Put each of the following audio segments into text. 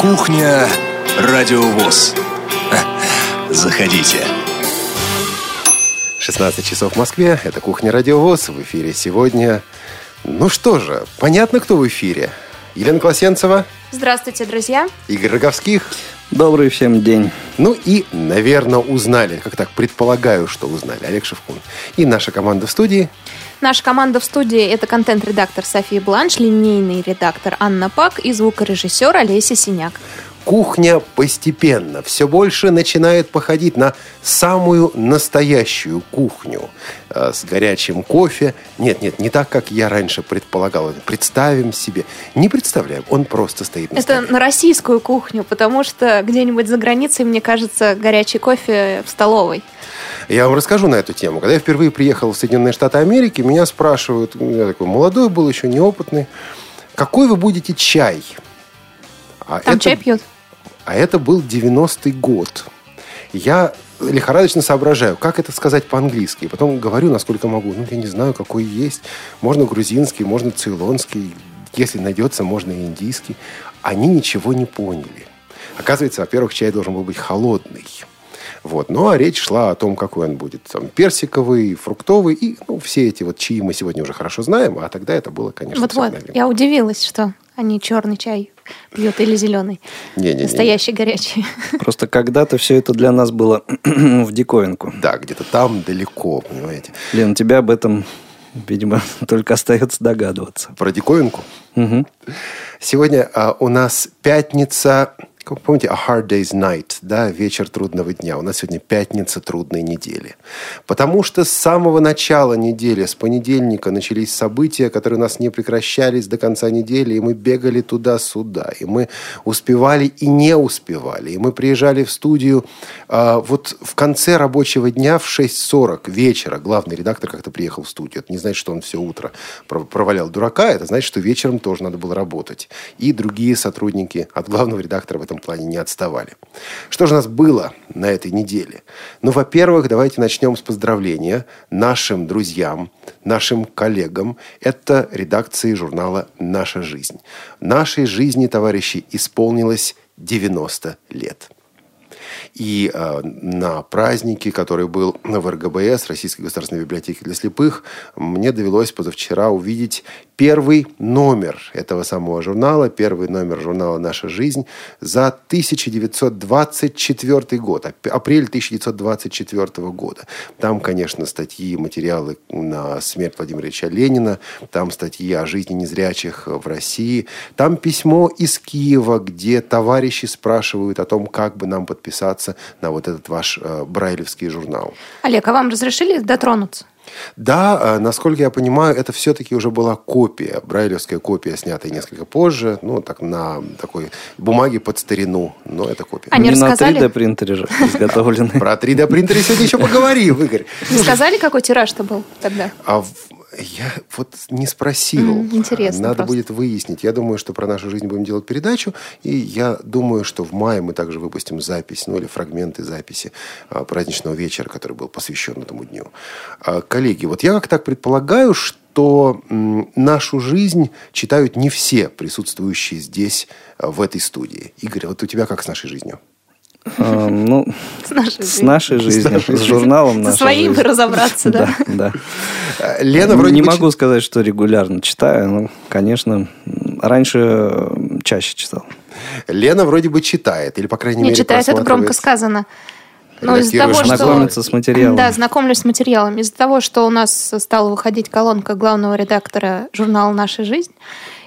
Кухня Радиовоз. Заходите. 16 часов в Москве. Это «Кухня Радиовоз». В эфире сегодня... Ну что же, понятно, кто в эфире. Елена Класенцева. Здравствуйте, друзья. Игорь Роговских. Добрый всем день. Ну и, наверное, узнали, как так предполагаю, что узнали, Олег Шевкун. И наша команда в студии. Наша команда в студии – это контент-редактор София Бланш, линейный редактор Анна Пак и звукорежиссер Олеся Синяк. Кухня постепенно все больше начинает походить на самую настоящую кухню э, с горячим кофе. Нет, нет, не так, как я раньше предполагал. Представим себе. Не представляем, он просто стоит на Это столе. на российскую кухню, потому что где-нибудь за границей, мне кажется, горячий кофе в столовой. Я вам расскажу на эту тему. Когда я впервые приехал в Соединенные Штаты Америки, меня спрашивают, я такой молодой был, еще неопытный, какой вы будете чай? А Там это- чай пьют. А это был 90-й год. Я лихорадочно соображаю, как это сказать по-английски. Потом говорю, насколько могу. Ну, я не знаю, какой есть. Можно грузинский, можно цейлонский. Если найдется, можно и индийский. Они ничего не поняли. Оказывается, во-первых, чай должен был быть холодный. Вот. Ну, а речь шла о том, какой он будет. Там, персиковый, фруктовый. И ну, все эти вот чаи мы сегодня уже хорошо знаем. А тогда это было, конечно, Вот-вот. Я удивилась, что они черный чай пьют или зеленый. Не-не-не. Настоящий горячий. Просто когда-то все это для нас было в диковинку. Да, где-то там далеко, понимаете. Лен, тебе об этом, видимо, только остается догадываться. Про диковинку. Мгм. Сегодня а, у нас пятница, как вы помните, a hard day's night, да, вечер трудного дня. У нас сегодня пятница трудной недели. Потому что с самого начала недели, с понедельника, начались события, которые у нас не прекращались до конца недели, и мы бегали туда-сюда, и мы успевали и не успевали, и мы приезжали в студию а, вот в конце рабочего дня в 6.40 вечера. Главный редактор как-то приехал в студию. Это не значит, что он все утро про- провалял дурака, это значит, что вечером тоже надо было работать. И другие сотрудники от главного редактора в этом плане не отставали. Что же у нас было на этой неделе? Ну, во-первых, давайте начнем с поздравления нашим друзьям, нашим коллегам. Это редакции журнала «Наша жизнь». Нашей жизни, товарищи, исполнилось 90 лет. И э, на празднике, который был в РГБС, Российской государственной библиотеке для слепых, мне довелось позавчера увидеть первый номер этого самого журнала, первый номер журнала «Наша жизнь» за 1924 год, ап- апрель 1924 года. Там, конечно, статьи, материалы на смерть Владимира Ильича Ленина, там статьи о жизни незрячих в России, там письмо из Киева, где товарищи спрашивают о том, как бы нам подписаться на вот этот ваш э, брайлевский журнал. Олег, а вам разрешили дотронуться? Да, э, насколько я понимаю, это все-таки уже была копия, брайлевская копия, снятая несколько позже, ну, так на такой бумаге под старину, но это копия. Они Не рассказали? на 3D принтере же изготовлены. Про 3D принтеры сегодня еще поговорим, Игорь. Не сказали, какой тираж-то был тогда? Я вот не спросил. Интересно Надо просто. будет выяснить. Я думаю, что про нашу жизнь будем делать передачу. И я думаю, что в мае мы также выпустим запись, ну или фрагменты записи а, праздничного вечера, который был посвящен этому дню. А, Коллеги, вот я как так предполагаю, что м, нашу жизнь читают не все присутствующие здесь, а, в этой студии. Игорь, вот у тебя как с нашей жизнью? А, Ну, С нашей с жизнью. нашей жизнью, с журналом Со «Наша своим жизнь». разобраться, да? Да, да. А, Лена вроде Не бы могу сказать, что регулярно читаю, но, конечно, раньше э, чаще читал. Лена вроде бы читает, или, по крайней Не мере, читает, это громко сказано. Но из-за того, что... Знакомиться с материалом. Да, знакомлюсь с материалами. Из-за того, что у нас стала выходить колонка главного редактора журнала «Наша жизнь»,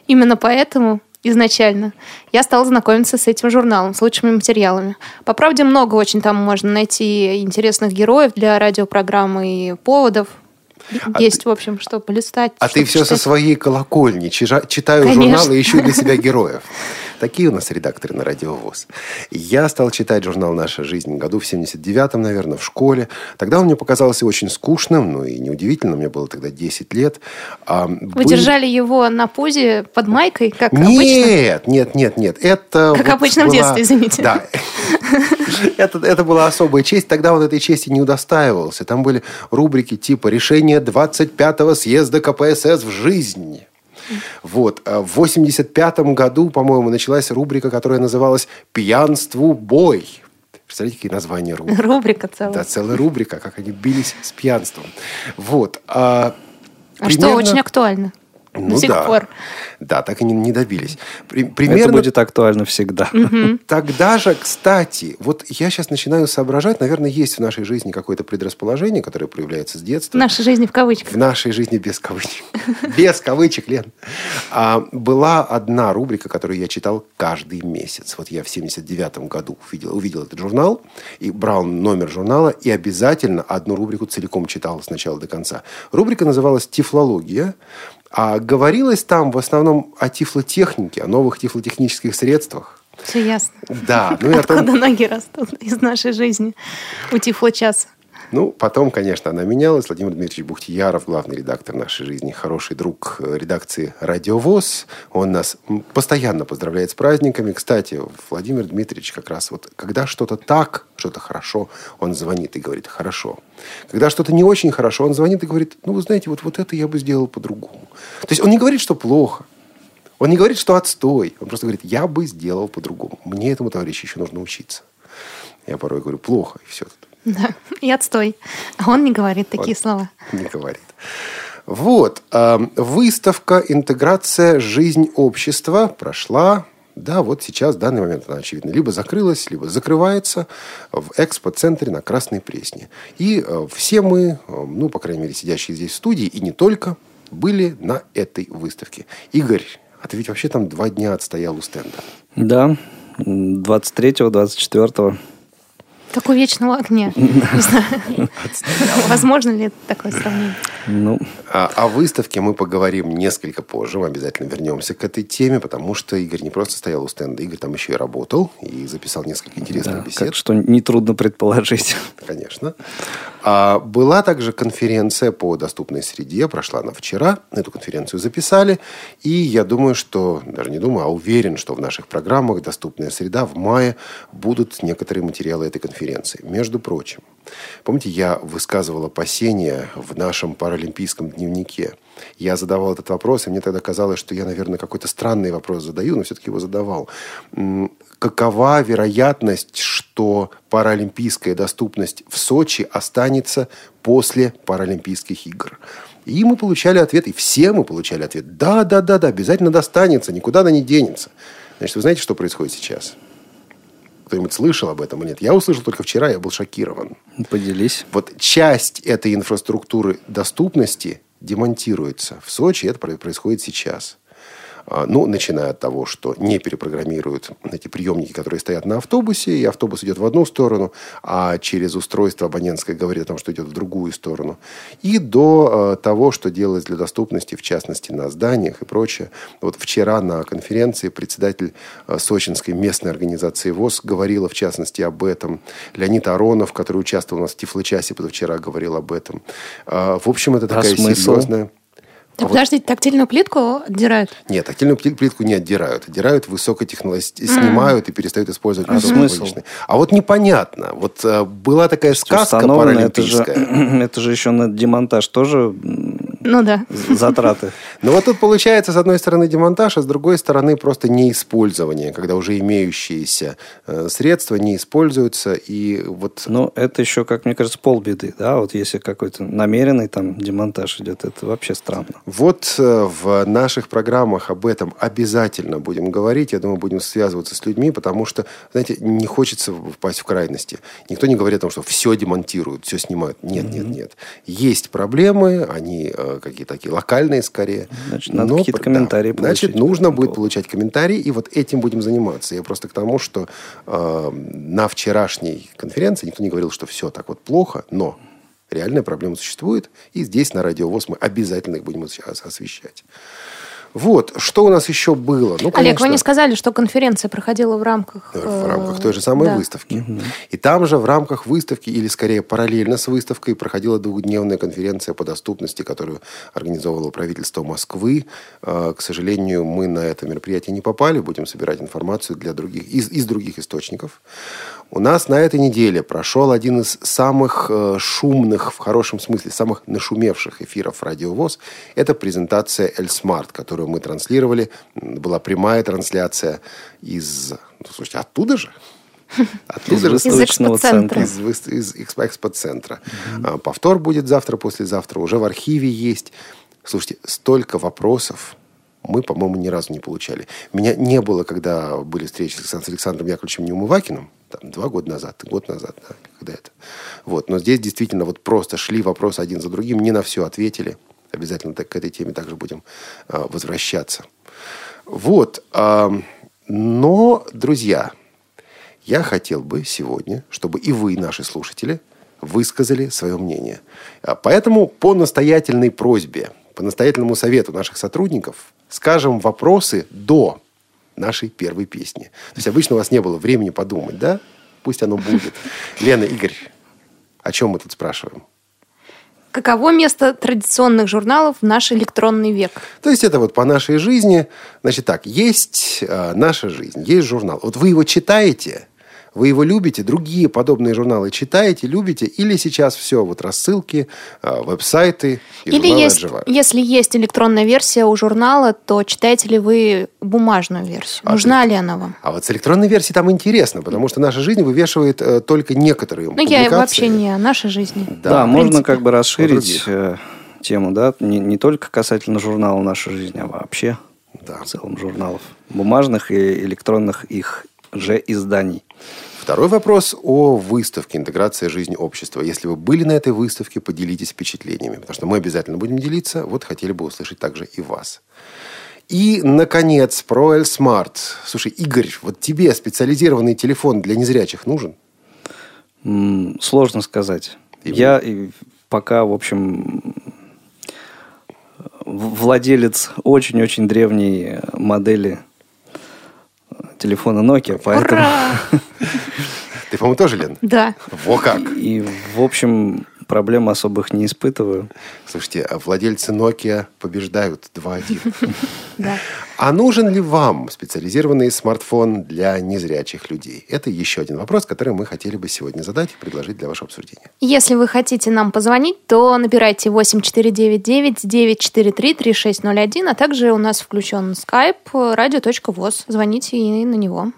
именно поэтому изначально я стала знакомиться с этим журналом, с лучшими материалами. По правде, много очень там можно найти интересных героев для радиопрограммы и поводов. Есть, в общем, что полистать. А что ты все со почитать. своей колокольни. Чижа- Читаю Конечно. журналы и ищу для себя героев. Такие у нас редакторы на Радиовоз. Я стал читать журнал «Наша жизнь» году в 79-м, наверное, в школе. Тогда он мне показался очень скучным, ну и неудивительно, мне было тогда 10 лет. А, Вы были- держали его на пузе под майкой, как обычно? Нет, нет, нет, нет. Это Как вот обычно в была- детстве, извините. Да. Это, это была особая честь. Тогда он этой чести не удостаивался. Там были рубрики типа «Решение 25-го съезда КПСС в жизнь». Вот. А В 85 году, по-моему, началась рубрика, которая называлась «Пьянству бой». Представляете, какие названия рубрик? Рубрика целая. Да, целая рубрика, как они бились с пьянством. Вот. А, А что примерно- очень актуально Ну до сих да. пор. Да, так и не, не добились. При- Это примерно будет актуально всегда. Тогда же, кстати, вот я сейчас начинаю соображать, наверное, есть в нашей жизни какое-то предрасположение, которое проявляется с В детства. нашей жизни в кавычках. В нашей жизни без кавычек. Без кавычек, Лен. А, была одна рубрика, которую я читал каждый месяц. Вот я в 79 году увидел, увидел этот журнал, и брал номер журнала, и обязательно одну рубрику целиком читал с начала до конца. Рубрика называлась «Тифлология», а говорилось там в основном о тифлотехнике, о новых тифлотехнических средствах. Все ясно. Да, ну и о том, Откуда ноги растут из нашей жизни у Тифло часа. Ну, потом, конечно, она менялась. Владимир Дмитриевич Бухтияров, главный редактор нашей жизни, хороший друг э, редакции «Радиовоз». Он нас постоянно поздравляет с праздниками. Кстати, Владимир Дмитриевич как раз вот, когда что-то так, что-то хорошо, он звонит и говорит «хорошо». Когда что-то не очень хорошо, он звонит и говорит «ну, вы знаете, вот, вот это я бы сделал по-другому». То есть он не говорит, что плохо. Он не говорит, что отстой. Он просто говорит, я бы сделал по-другому. Мне этому, товарищ, еще нужно учиться. Я порой говорю, плохо, и все тут. Да. И отстой. А он не говорит такие слова. не говорит. Вот. э, Выставка «Интеграция. Жизнь общества» прошла. Да, вот сейчас, в данный момент она, очевидно, либо закрылась, либо закрывается в экспо-центре на Красной Пресне. И э, все мы, э, ну, по крайней мере, сидящие здесь в студии, и не только, были на этой выставке. Игорь, а ты ведь вообще там два дня отстоял у стенда. Да, 23-го, 24-го. Как у вечного огня. Не знаю. Возможно ли такое сравнение? Ну, А, о выставке мы поговорим несколько позже. Мы обязательно вернемся к этой теме, потому что Игорь не просто стоял у стенда, Игорь там еще и работал и записал несколько интересных да, бесед. как что нетрудно предположить. Конечно. А, была также конференция по доступной среде, прошла она вчера. Эту конференцию записали. И я думаю, что, даже не думаю, а уверен, что в наших программах «Доступная среда» в мае будут некоторые материалы этой конференции. Между прочим, помните, я высказывал опасения в нашем паралимпийском дневнике. Я задавал этот вопрос, и мне тогда казалось, что я, наверное, какой-то странный вопрос задаю, но все-таки его задавал. Какова вероятность, что паралимпийская доступность в Сочи останется после Паралимпийских игр? И мы получали ответ, и все мы получали ответ. Да, да, да, да, обязательно достанется, никуда она не денется. Значит, вы знаете, что происходит сейчас? Кто-нибудь слышал об этом или нет? Я услышал только вчера, я был шокирован. Поделись. Вот часть этой инфраструктуры доступности демонтируется в Сочи, это про- происходит сейчас. А, Ну, начиная от того, что не перепрограммируют эти приемники, которые стоят на автобусе, и автобус идет в одну сторону, а через устройство абонентское говорит о том, что идет в другую сторону. И до э, того, что делалось для доступности, в частности, на зданиях и прочее. Вот вчера на конференции председатель э, сочинской местной организации ВОЗ говорила, в частности, об этом. Леонид Аронов, который участвовал у нас в Тифлочасе позавчера, говорил об этом. А, В общем, это А такая смысл? серьезная... Да А вот- подождите, тактильную плитку отдирают? нет, тактильную пли- плитку не отдирают. Отдирают высокотехнологически, снимают и перестают использовать. А смысл? А вот непонятно. Вот э, была такая сказка Установлено, это же, паралимпийская. это же еще на демонтаж тоже Ну да. затраты. Но вот тут получается, с одной стороны, демонтаж, а с другой стороны, просто неиспользование, когда уже имеющиеся э, средства не используются. И вот Ну, это еще, как мне кажется, полбеды, да, вот если какой-то намеренный там демонтаж идет, это вообще странно. Вот э, в наших программах об этом обязательно будем говорить. Я думаю, будем связываться с людьми, потому что, знаете, не хочется впасть в крайности. Никто не говорит о том, что все демонтируют, все снимают. Нет, нет, нет. Есть проблемы, они э, какие-то такие локальные скорее. Значит, надо какие-то комментарии Значит, получить по нужно будет поводу. получать комментарии, и вот этим будем заниматься. Я просто к тому, что э, на вчерашней конференции никто не говорил, что все так вот плохо, но реальная проблема существует, и здесь на Радио ВОЗ мы обязательно их будем ос- освещать. Вот, что у нас еще было? Ну, Олег, конечно, вы не сказали, что конференция проходила в рамках... в э, рамках той же самой да. выставки. И там же в рамках выставки, или скорее параллельно с выставкой, проходила двухдневная конференция по доступности, которую организовывало правительство Москвы. Э, К сожалению, мы на это мероприятие не попали, будем собирать информацию для других, из, из других источников. У нас на этой неделе прошел один из самых э, шумных, в хорошем смысле, самых нашумевших эфиров «Радио ВОЗ». Это презентация «Эльсмарт», которую мы транслировали. Была прямая трансляция из... Ну, слушайте, оттуда же? Оттуда из выставочного центра. Из, из, экспоцентра. Mm-hmm. Повтор будет завтра-послезавтра. Уже в архиве есть. Слушайте, столько вопросов мы, по-моему, ни разу не получали. Меня не было, когда были встречи с Александром Яковлевичем Неумывакиным, там, два года назад, год назад, да, когда это. Вот. Но здесь действительно вот просто шли вопросы один за другим, не на все ответили. Обязательно так, к этой теме также будем а, возвращаться. Вот. А, но, друзья, я хотел бы сегодня, чтобы и вы, наши слушатели, высказали свое мнение. А, поэтому по настоятельной просьбе, по настоятельному совету наших сотрудников скажем вопросы до нашей первой песни. То есть обычно у вас не было времени подумать, да? Пусть оно будет. Лена, Игорь, о чем мы тут спрашиваем? Каково место традиционных журналов в наш электронный век? То есть это вот по нашей жизни. Значит так, есть э, наша жизнь, есть журнал. Вот вы его читаете, вы его любите, другие подобные журналы читаете, любите, или сейчас все, вот рассылки, а, веб-сайты, и или есть, если есть электронная версия у журнала, то читаете ли вы бумажную версию? А Нужна ли она вам? А вот с электронной версией там интересно, потому что наша жизнь вывешивает э, только некоторые Ну, я вообще не о нашей жизни. Да, да можно как бы расширить э, тему, да, не, не только касательно журнала «Наша жизнь», а вообще да. в целом журналов. Бумажных и электронных их же изданий. Второй вопрос о выставке «Интеграция жизни общества». Если вы были на этой выставке, поделитесь впечатлениями, потому что мы обязательно будем делиться. Вот хотели бы услышать также и вас. И, наконец, про Эльсмарт. Слушай, Игорь, вот тебе специализированный телефон для незрячих нужен? Сложно сказать. Именно. Я пока, в общем, владелец очень-очень древней модели телефона Nokia, поэтому... Ты, по-моему, тоже, Лен? Да. Во как! И, в общем, проблем особых не испытываю. Слушайте, а владельцы Nokia побеждают 2-1. Да. А нужен ли вам специализированный смартфон для незрячих людей? Это еще один вопрос, который мы хотели бы сегодня задать и предложить для вашего обсуждения. Если вы хотите нам позвонить, то набирайте 8499-943-3601, а также у нас включен skype radio.voz. Звоните и на него.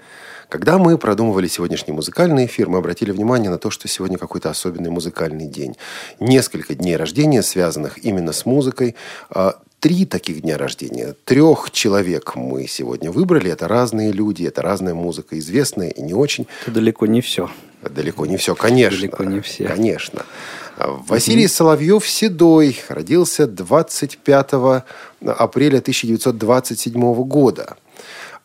Когда мы продумывали сегодняшний музыкальный эфир, мы обратили внимание на то, что сегодня какой-то особенный музыкальный день. Несколько дней рождения, связанных именно с музыкой. А, три таких дня рождения. Трех человек мы сегодня выбрали. Это разные люди, это разная музыка, известная и не очень. Это далеко не все. Далеко не все, конечно. Далеко не все. Конечно. Василий mm-hmm. Соловьев-Седой родился 25 апреля 1927 года.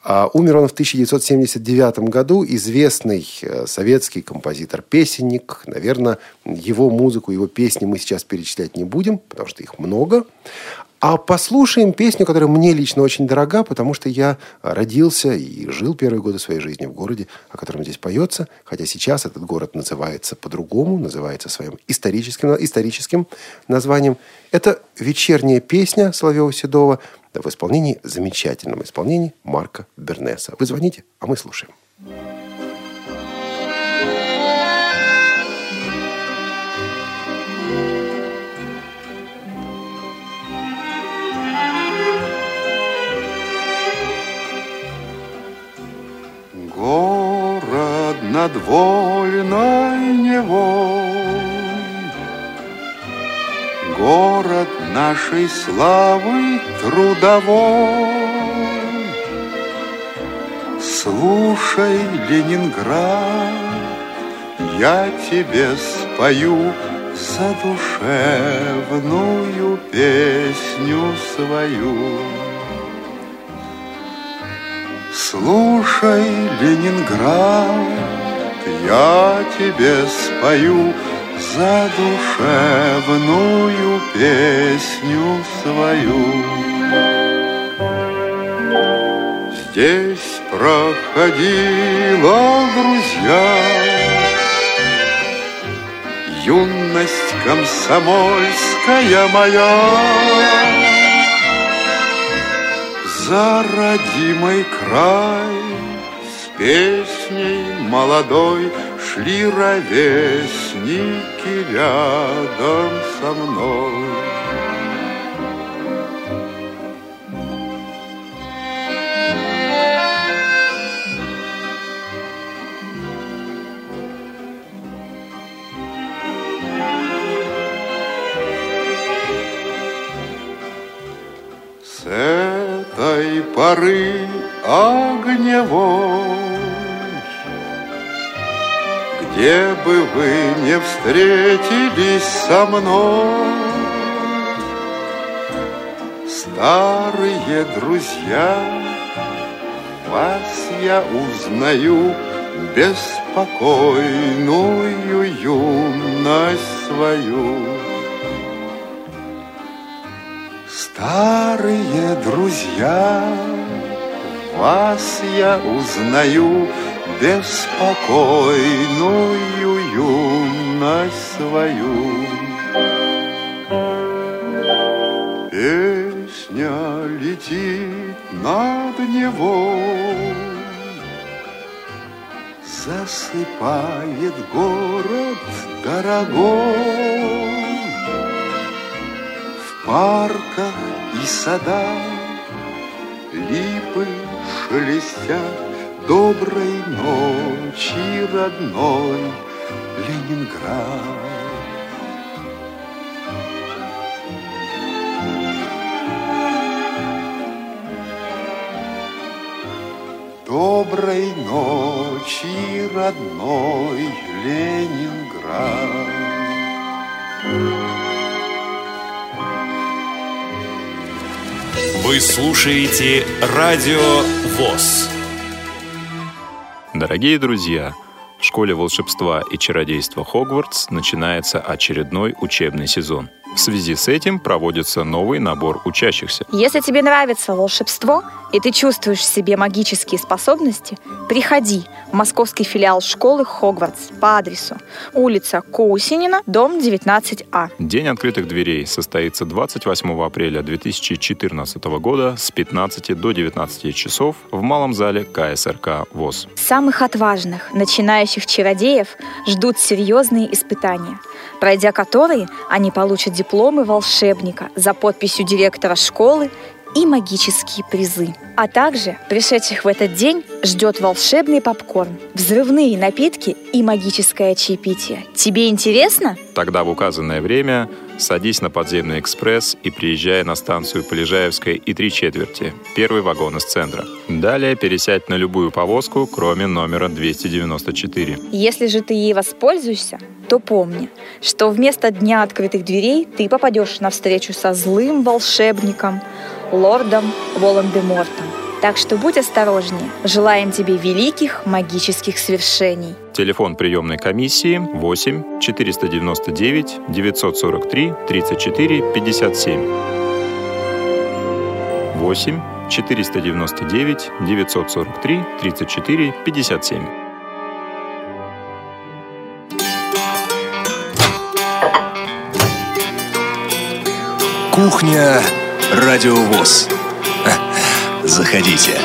А умер он в 1979 году. Известный э, советский композитор-песенник. Наверное, его музыку, его песни мы сейчас перечислять не будем, потому что их много. А послушаем песню, которая мне лично очень дорога, потому что я родился и жил первые годы своей жизни в городе, о котором здесь поется. Хотя сейчас этот город называется по-другому, называется своим историческим, историческим названием. Это вечерняя песня Соловьева-Седова – в исполнении, замечательном исполнении Марка Бернеса. Вы звоните, а мы слушаем. Город над вольной Невой город нашей славы трудовой. Слушай, Ленинград, я тебе спою задушевную песню свою. Слушай, Ленинград, я тебе спою задушевную песню свою. Здесь проходила, друзья, Юность комсомольская моя. За родимый край с песней молодой Шли ровесники рядом со мной. С этой поры вы не встретились со мной, Старые друзья, вас я узнаю, Беспокойную юность свою. Старые друзья, вас я узнаю, беспокойную юность свою. Песня летит над него, Засыпает город дорогой. В парках и садах липы шелестят, Доброй ночи, родной Ленинград. Доброй ночи, родной Ленинград. Вы слушаете Радио ВОЗ. Дорогие друзья, в школе волшебства и чародейства Хогвартс начинается очередной учебный сезон – в связи с этим проводится новый набор учащихся. Если тебе нравится волшебство, и ты чувствуешь в себе магические способности, приходи в московский филиал школы Хогвартс по адресу улица Коусинина, дом 19А. День открытых дверей состоится 28 апреля 2014 года с 15 до 19 часов в малом зале КСРК ВОЗ. Самых отважных, начинающих чародеев ждут серьезные испытания – пройдя которые они получат дипломы волшебника за подписью директора школы и магические призы. А также пришедших в этот день ждет волшебный попкорн, взрывные напитки и магическое чаепитие. Тебе интересно? Тогда в указанное время садись на подземный экспресс и приезжай на станцию Полежаевская и три четверти, первый вагон из центра. Далее пересядь на любую повозку, кроме номера 294. Если же ты ей воспользуешься, то помни, что вместо дня открытых дверей ты попадешь на встречу со злым волшебником, лордом Волан-де-Мортом. Так что будь осторожнее. Желаем тебе великих магических свершений. Телефон приемной комиссии 8 499 943 34 57. 8 499 943 34 57. Кухня Радиовоз. Заходите.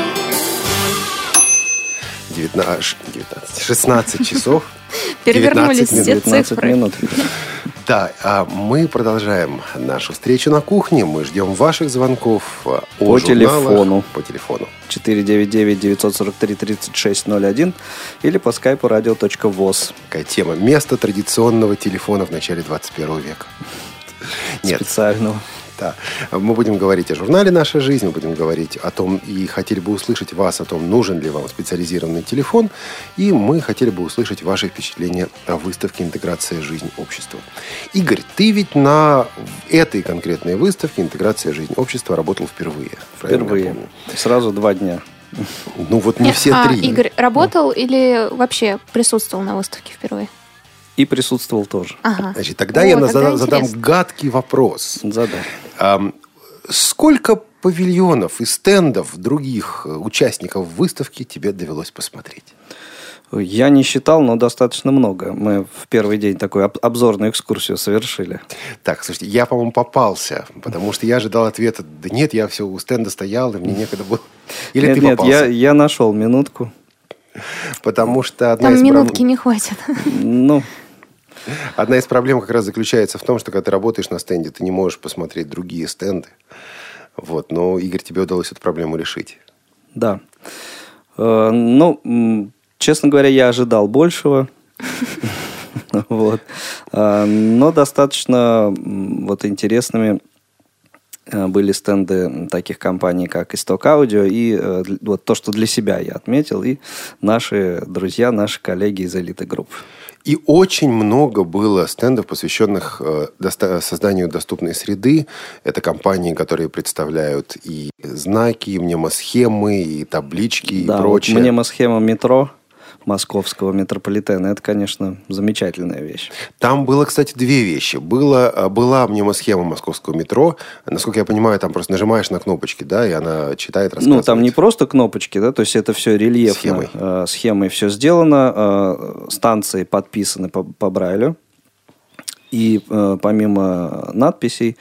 19, 19, 16 часов. Перевернулись все цифры. минут. Да, а мы продолжаем нашу встречу на кухне. Мы ждем ваших звонков о По телефону. По телефону. 499-943-3601 или по скайпу radio.voz. Такая тема. Место традиционного телефона в начале 21 века. Нет, Специального. Да. Мы будем говорить о журнале «Наша жизнь», мы будем говорить о том, и хотели бы услышать вас о том, нужен ли вам специализированный телефон, и мы хотели бы услышать ваши впечатления о выставке «Интеграция. Жизнь. Общества». Игорь, ты ведь на этой конкретной выставке «Интеграция. Жизнь. Общества» работал впервые. Впервые. Сразу два дня. Ну вот не все а, три. Игорь работал или вообще присутствовал на выставке впервые? И присутствовал тоже. Ага. Значит, тогда О, я тогда зада- задам интересно. гадкий вопрос. Задай. Ам, Сколько павильонов и стендов других э, участников выставки тебе довелось посмотреть? Я не считал, но достаточно много. Мы в первый день такую об- обзорную экскурсию совершили. Так, слушайте, я, по-моему, попался, потому что я ожидал ответа, да нет, я все у стенда стоял, и мне некогда было. Или нет, ты нет, попался? я, я нашел минутку. Потому что одна Там из минутки проб... не хватит. Ну, Одна из проблем как раз заключается в том, что когда ты работаешь на стенде, ты не можешь посмотреть другие стенды. Вот. Но, Игорь, тебе удалось эту проблему решить. Да. Э, ну, честно говоря, я ожидал большего. Вот. Э, но достаточно вот интересными э, были стенды таких компаний, как Исток Аудио, и вот то, что для себя я отметил, и наши друзья, наши коллеги из Элиты Групп. И очень много было стендов, посвященных э, созданию доступной среды. Это компании, которые представляют и знаки, и мнемосхемы, и таблички, да, и прочее. Вот мнемосхема метро московского метрополитена. Это, конечно, замечательная вещь. Там было, кстати, две вещи. Было, а, была мнемосхема московского метро. Насколько я понимаю, там просто нажимаешь на кнопочки, да, и она читает, рассказывает. Ну, там не просто кнопочки, да, то есть это все рельефно. Схемой. Э, схемой все сделано. Э, станции подписаны по, по Брайлю. И э, помимо надписей,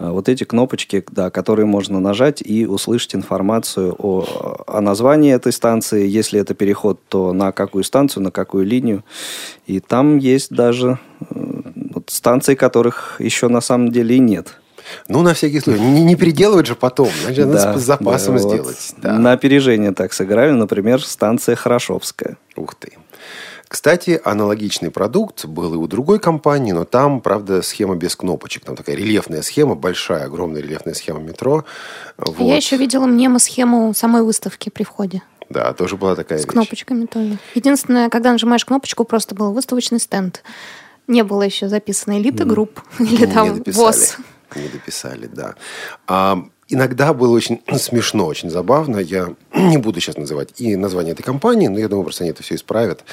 э, вот эти кнопочки, да, которые можно нажать и услышать информацию о, о названии этой станции. Если это переход, то на какую станцию, на какую линию. И там есть даже э, вот, станции, которых еще на самом деле и нет. Ну, на всякий случай. Не, не переделывать же потом. Значит, да, надо с запасом да, сделать. Вот да. На опережение так сыграли. Например, станция Хорошовская. Ух ты. Кстати, аналогичный продукт был и у другой компании, но там, правда, схема без кнопочек. Там такая рельефная схема, большая, огромная рельефная схема метро. Вот. Я еще видела мнемо-схему самой выставки при входе. Да, тоже была такая С вещь. кнопочками тоже. Единственное, когда нажимаешь кнопочку, просто был выставочный стенд. Не было еще записано элита групп или там ВОЗ. Не дописали, да. А, иногда было очень смешно, очень забавно. Я не буду сейчас называть и название этой компании, но я думаю, просто они это все исправят.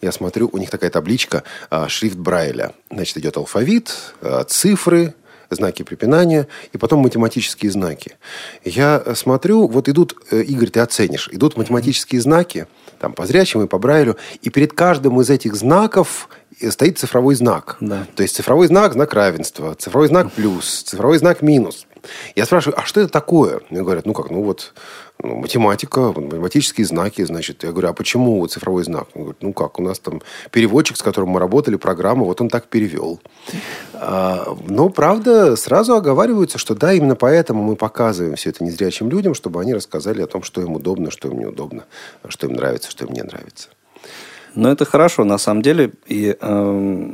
Я смотрю, у них такая табличка, а, шрифт Брайля. Значит, идет алфавит, а, цифры, знаки препинания и потом математические знаки. Я смотрю, вот идут, э, Игорь, ты оценишь, идут математические знаки, там, по зрячему и по Брайлю, и перед каждым из этих знаков стоит цифровой знак. Да. То есть цифровой знак – знак равенства, цифровой знак – плюс, цифровой знак – минус. Я спрашиваю, а что это такое? Мне говорят, ну как, ну вот ну, математика, математические знаки, значит. Я говорю, а почему цифровой знак? Он говорит, ну как, у нас там переводчик, с которым мы работали, программа, вот он так перевел. А, но, правда, сразу оговариваются, что да, именно поэтому мы показываем все это незрячим людям, чтобы они рассказали о том, что им удобно, что им неудобно, что им нравится, что им не нравится. Но это хорошо, на самом деле. И э,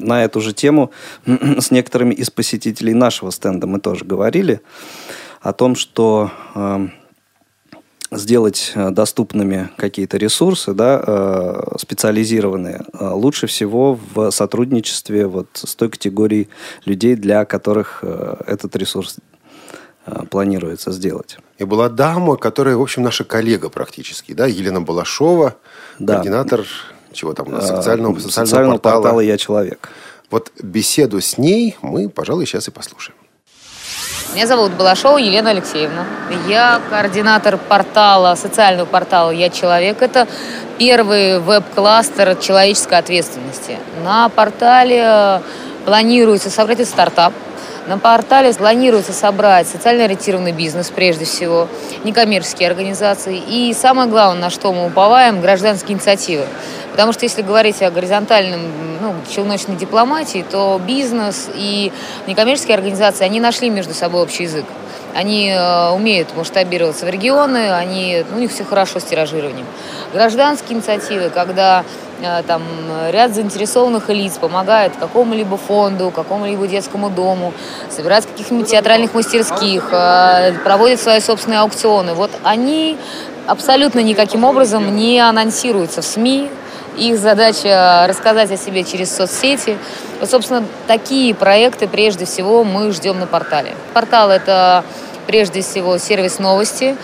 на эту же тему с некоторыми из посетителей нашего стенда мы тоже говорили о том, что э, сделать э, доступными какие-то ресурсы, да, э, специализированные, э, лучше всего в сотрудничестве вот с той категорией людей, для которых этот ресурс планируется сделать. И была дама, которая, в общем, наша коллега практически, да, Елена Балашова, да. координатор чего там, социального, социального, социального портала. портала «Я человек». Вот беседу с ней мы, пожалуй, сейчас и послушаем. Меня зовут Балашова Елена Алексеевна. Я координатор портала, социального портала «Я человек». Это первый веб-кластер человеческой ответственности. На портале э, планируется собрать стартап. На портале планируется собрать социально ориентированный бизнес, прежде всего, некоммерческие организации. И самое главное, на что мы уповаем, гражданские инициативы. Потому что если говорить о горизонтальном, ну, челночной дипломатии, то бизнес и некоммерческие организации, они нашли между собой общий язык. Они э, умеют масштабироваться в регионы, они, ну, у них все хорошо с тиражированием. Гражданские инициативы, когда э, там ряд заинтересованных лиц помогает какому-либо фонду, какому-либо детскому дому, собирать каких-нибудь театральных мастерских, э, проводят свои собственные аукционы. Вот они абсолютно никаким образом не анонсируются в СМИ, их задача рассказать о себе через соцсети. Вот, собственно, такие проекты прежде всего мы ждем на портале. Портал – это прежде всего сервис новости,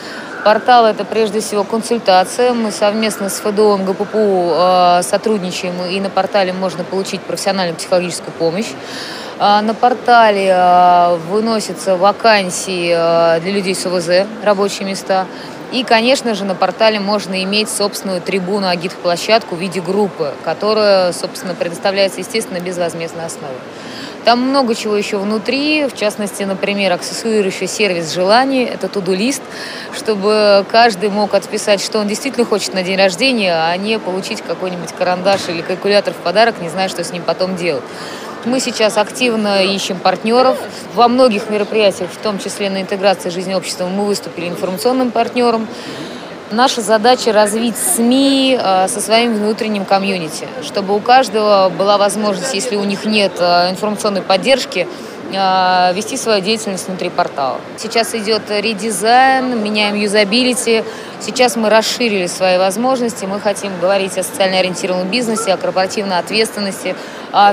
Портал – это прежде всего консультация. Мы совместно с ФДО ГППУ э, сотрудничаем, и на портале можно получить профессиональную психологическую помощь. Э, на портале э, выносятся вакансии э, для людей с ОВЗ, рабочие места. И, конечно же, на портале можно иметь собственную трибуну, агит-площадку в виде группы, которая, собственно, предоставляется, естественно, без возмездной основы. Там много чего еще внутри, в частности, например, аксессуирующий сервис желаний, это туду-лист, чтобы каждый мог отписать, что он действительно хочет на день рождения, а не получить какой-нибудь карандаш или калькулятор в подарок, не зная, что с ним потом делать. Мы сейчас активно ищем партнеров. Во многих мероприятиях, в том числе на интеграции жизни общества, мы выступили информационным партнером. Наша задача развить СМИ э, со своим внутренним комьюнити, чтобы у каждого была возможность, если у них нет э, информационной поддержки, э, вести свою деятельность внутри портала. Сейчас идет редизайн, меняем юзабилити. Сейчас мы расширили свои возможности. Мы хотим говорить о социально ориентированном бизнесе, о корпоративной ответственности,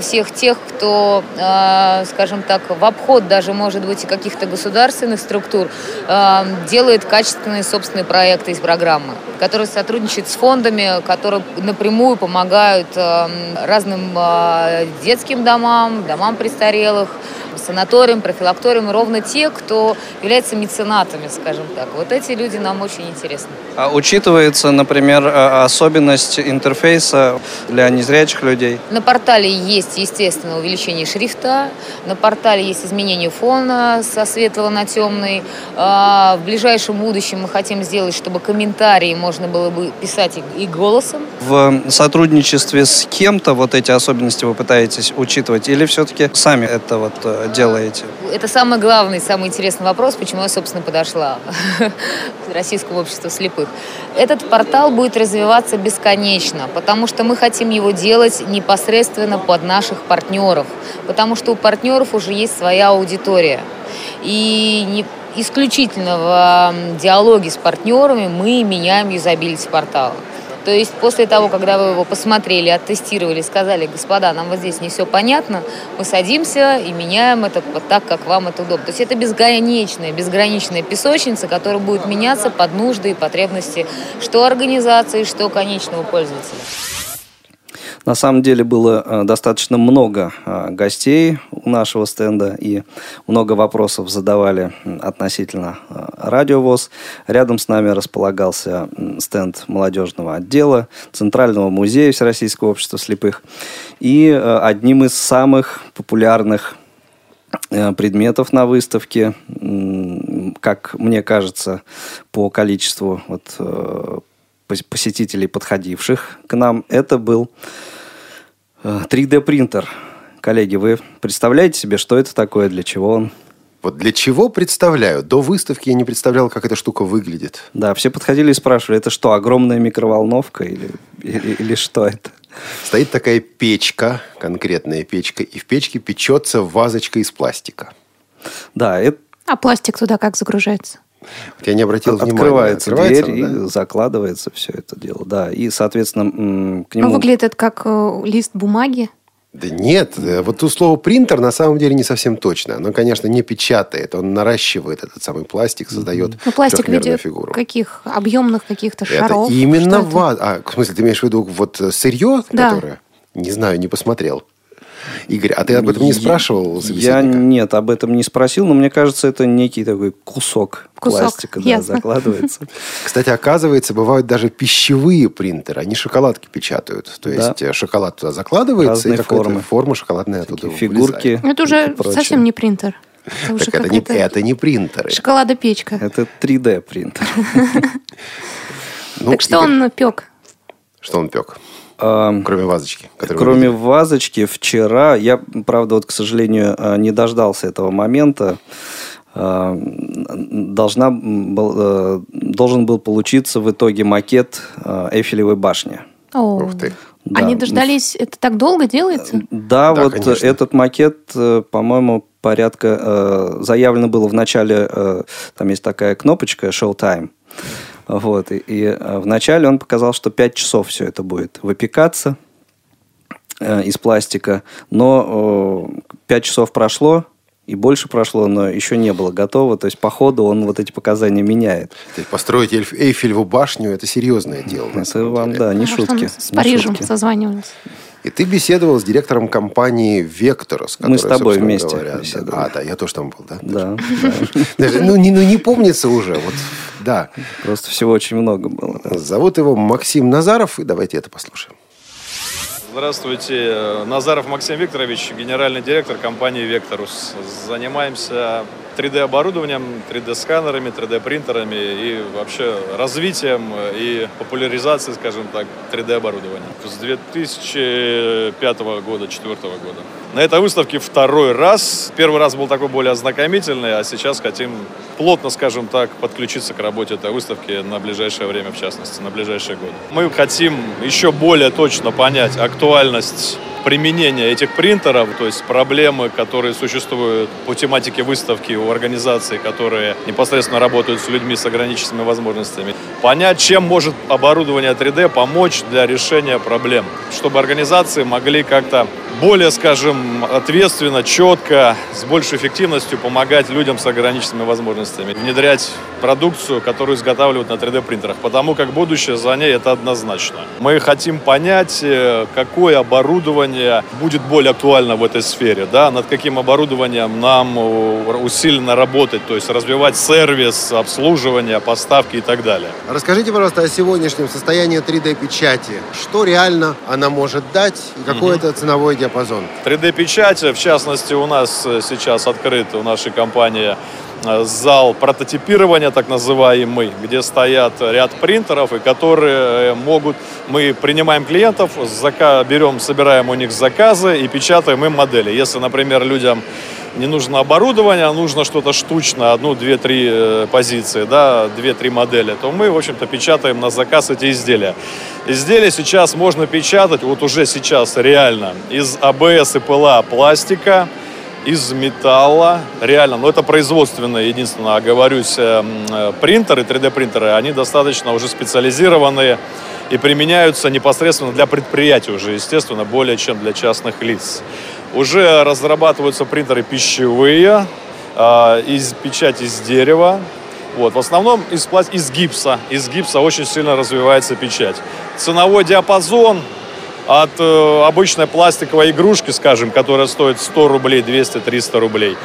всех тех, кто, э, скажем так, в обход даже, может быть, и каких-то государственных структур э, делает качественные собственные проекты из программы, которые сотрудничают с фондами, которые напрямую помогают разным детским домам, домам престарелых, санаториям, профилакториям, ровно те, кто является меценатами, скажем так. Вот эти люди нам очень интересны. А учитывается, например, особенность интерфейса для незрячих людей? На портале есть, естественно, увеличение шрифта, на портале есть изменение фона со светлого на темный. А, в ближайшем будущем мы хотим сделать, чтобы комментарии можно было бы писать и голосом. В сотрудничестве с кем-то вот эти особенности вы пытаетесь учитывать или все-таки сами это вот э, делаете? Это самый главный, самый интересный вопрос, почему я, собственно, подошла к Российскому обществу слепых. Этот портал будет развиваться бесконечно, потому что мы хотим его делать непосредственно под наших партнеров, потому что у партнеров уже есть своя аудитория. И не исключительно в диалоге с партнерами мы меняем юзабилити портала. То есть после того, когда вы его посмотрели, оттестировали, сказали, господа, нам вот здесь не все понятно, мы садимся и меняем это так, как вам это удобно. То есть это безграничная, безграничная песочница, которая будет меняться под нужды и потребности что организации, что конечного пользователя. На самом деле было э, достаточно много э, гостей у нашего стенда и много вопросов задавали относительно э, радиовоз. Рядом с нами располагался стенд молодежного отдела Центрального музея Всероссийского общества слепых. И одним из самых популярных предметов на выставке, как мне кажется, по количеству вот, посетителей, подходивших к нам, это был 3D э, принтер. Коллеги, вы представляете себе, что это такое, для чего он? Вот для чего представляю? До выставки я не представлял, как эта штука выглядит. Да, все подходили и спрашивали, это что, огромная микроволновка или, или, или что это? Стоит такая печка, конкретная печка, и в печке печется вазочка из пластика. Да, это... А пластик туда как загружается? Вот я не обратил внимания. Открывается дверь да? и закладывается все это дело. Да, и, соответственно, к нему... Ну, выглядит это как э, лист бумаги. Да нет, э, вот тут слово принтер на самом деле не совсем точно. Оно, конечно, не печатает, он наращивает этот самый пластик, создает ну, пластик виде фигуру. каких объемных каких-то шаров. Это именно ваз. А, в смысле, ты имеешь в виду вот э, сырье, да. которое? Не знаю, не посмотрел. Игорь, а ты об этом не спрашивал Я нет, об этом не спросил, но мне кажется, это некий такой кусок, кусок пластика да, закладывается. Кстати, оказывается, бывают даже пищевые принтеры. Они шоколадки печатают. То есть да. шоколад туда закладывается, Разные и какая-то форма шоколадная оттуда Фигурки. Вылезает. Это уже совсем не принтер. Это, так это, не, это не принтеры. Шоколадопечка. Это 3D принтер. Ну, так что он пек? Что он пек? Кроме вазочки. Кроме вазочки, вчера, я, правда, вот, к сожалению, э, не дождался этого момента, э, должна был, э, должен был получиться в итоге макет Эйфелевой башни. О. Ух ты. Да. Они дождались, это так долго делается? Да, да вот конечно. этот макет, по-моему, порядка, заявлено было в начале, там есть такая кнопочка Showtime. Вот. И, и э, вначале он показал, что 5 часов все это будет выпекаться э, из пластика. Но э, 5 часов прошло, и больше прошло, но еще не было готово. То есть, по ходу он вот эти показания меняет. Построить Эйфелеву башню – это серьезное дело. Это вам, да, не Может, шутки. с Парижем созванивался. И ты беседовал с директором компании «Векторос». Мы с тобой вместе говоря, беседовали. А, да, я тоже там был, да? Да. Ну, не, ну, не помнится уже, вот, да. Просто всего очень много было. Зовут его Максим Назаров, и давайте это послушаем. Здравствуйте. Назаров Максим Викторович, генеральный директор компании «Векторус». Занимаемся 3D-оборудованием, 3D-сканерами, 3D-принтерами и вообще развитием и популяризацией, скажем так, 3D-оборудования. С 2005 года, 2004 года. На этой выставке второй раз. Первый раз был такой более ознакомительный, а сейчас хотим плотно, скажем так, подключиться к работе этой выставки на ближайшее время, в частности, на ближайшие годы. Мы хотим еще более точно понять актуальность применения этих принтеров, то есть проблемы, которые существуют по тематике выставки у организаций, которые непосредственно работают с людьми с ограниченными возможностями. Понять, чем может оборудование 3D помочь для решения проблем, чтобы организации могли как-то более, скажем, ответственно, четко, с большей эффективностью помогать людям с ограниченными возможностями, внедрять продукцию, которую изготавливают на 3D-принтерах, потому как будущее за ней это однозначно. Мы хотим понять, э, какое оборудование будет более актуально в этой сфере, да, над каким оборудованием нам э, усиленно работать, то есть развивать сервис, обслуживание, поставки и так далее. Расскажите, пожалуйста, о сегодняшнем состоянии 3D-печати. Что реально она может дать и какой угу. это ценовой диапазон? диапазон. 3D-печать, в частности, у нас сейчас открыт у нашей компании э, зал прототипирования, так называемый, где стоят ряд принтеров, и которые э, могут... Мы принимаем клиентов, зака, берем, собираем у них заказы и печатаем им модели. Если, например, людям не нужно оборудование, а нужно что-то штучное, одну, две, три позиции, да, две-три модели, то мы, в общем-то, печатаем на заказ эти изделия. Изделия сейчас можно печатать, вот уже сейчас реально, из АБС и ПЛА пластика, из металла, реально, но это производственные, единственное, оговорюсь, э, э, принтеры, 3D-принтеры, они достаточно уже специализированные и применяются непосредственно для предприятий уже, естественно, более чем для частных лиц. Уже разрабатываются принтеры пищевые, э, из печати из дерева, вот, в основном из, из гипса. Из гипса очень сильно развивается печать. Ценовой диапазон от э, обычной пластиковой игрушки, скажем, которая стоит 100 рублей, 200-300 рублей,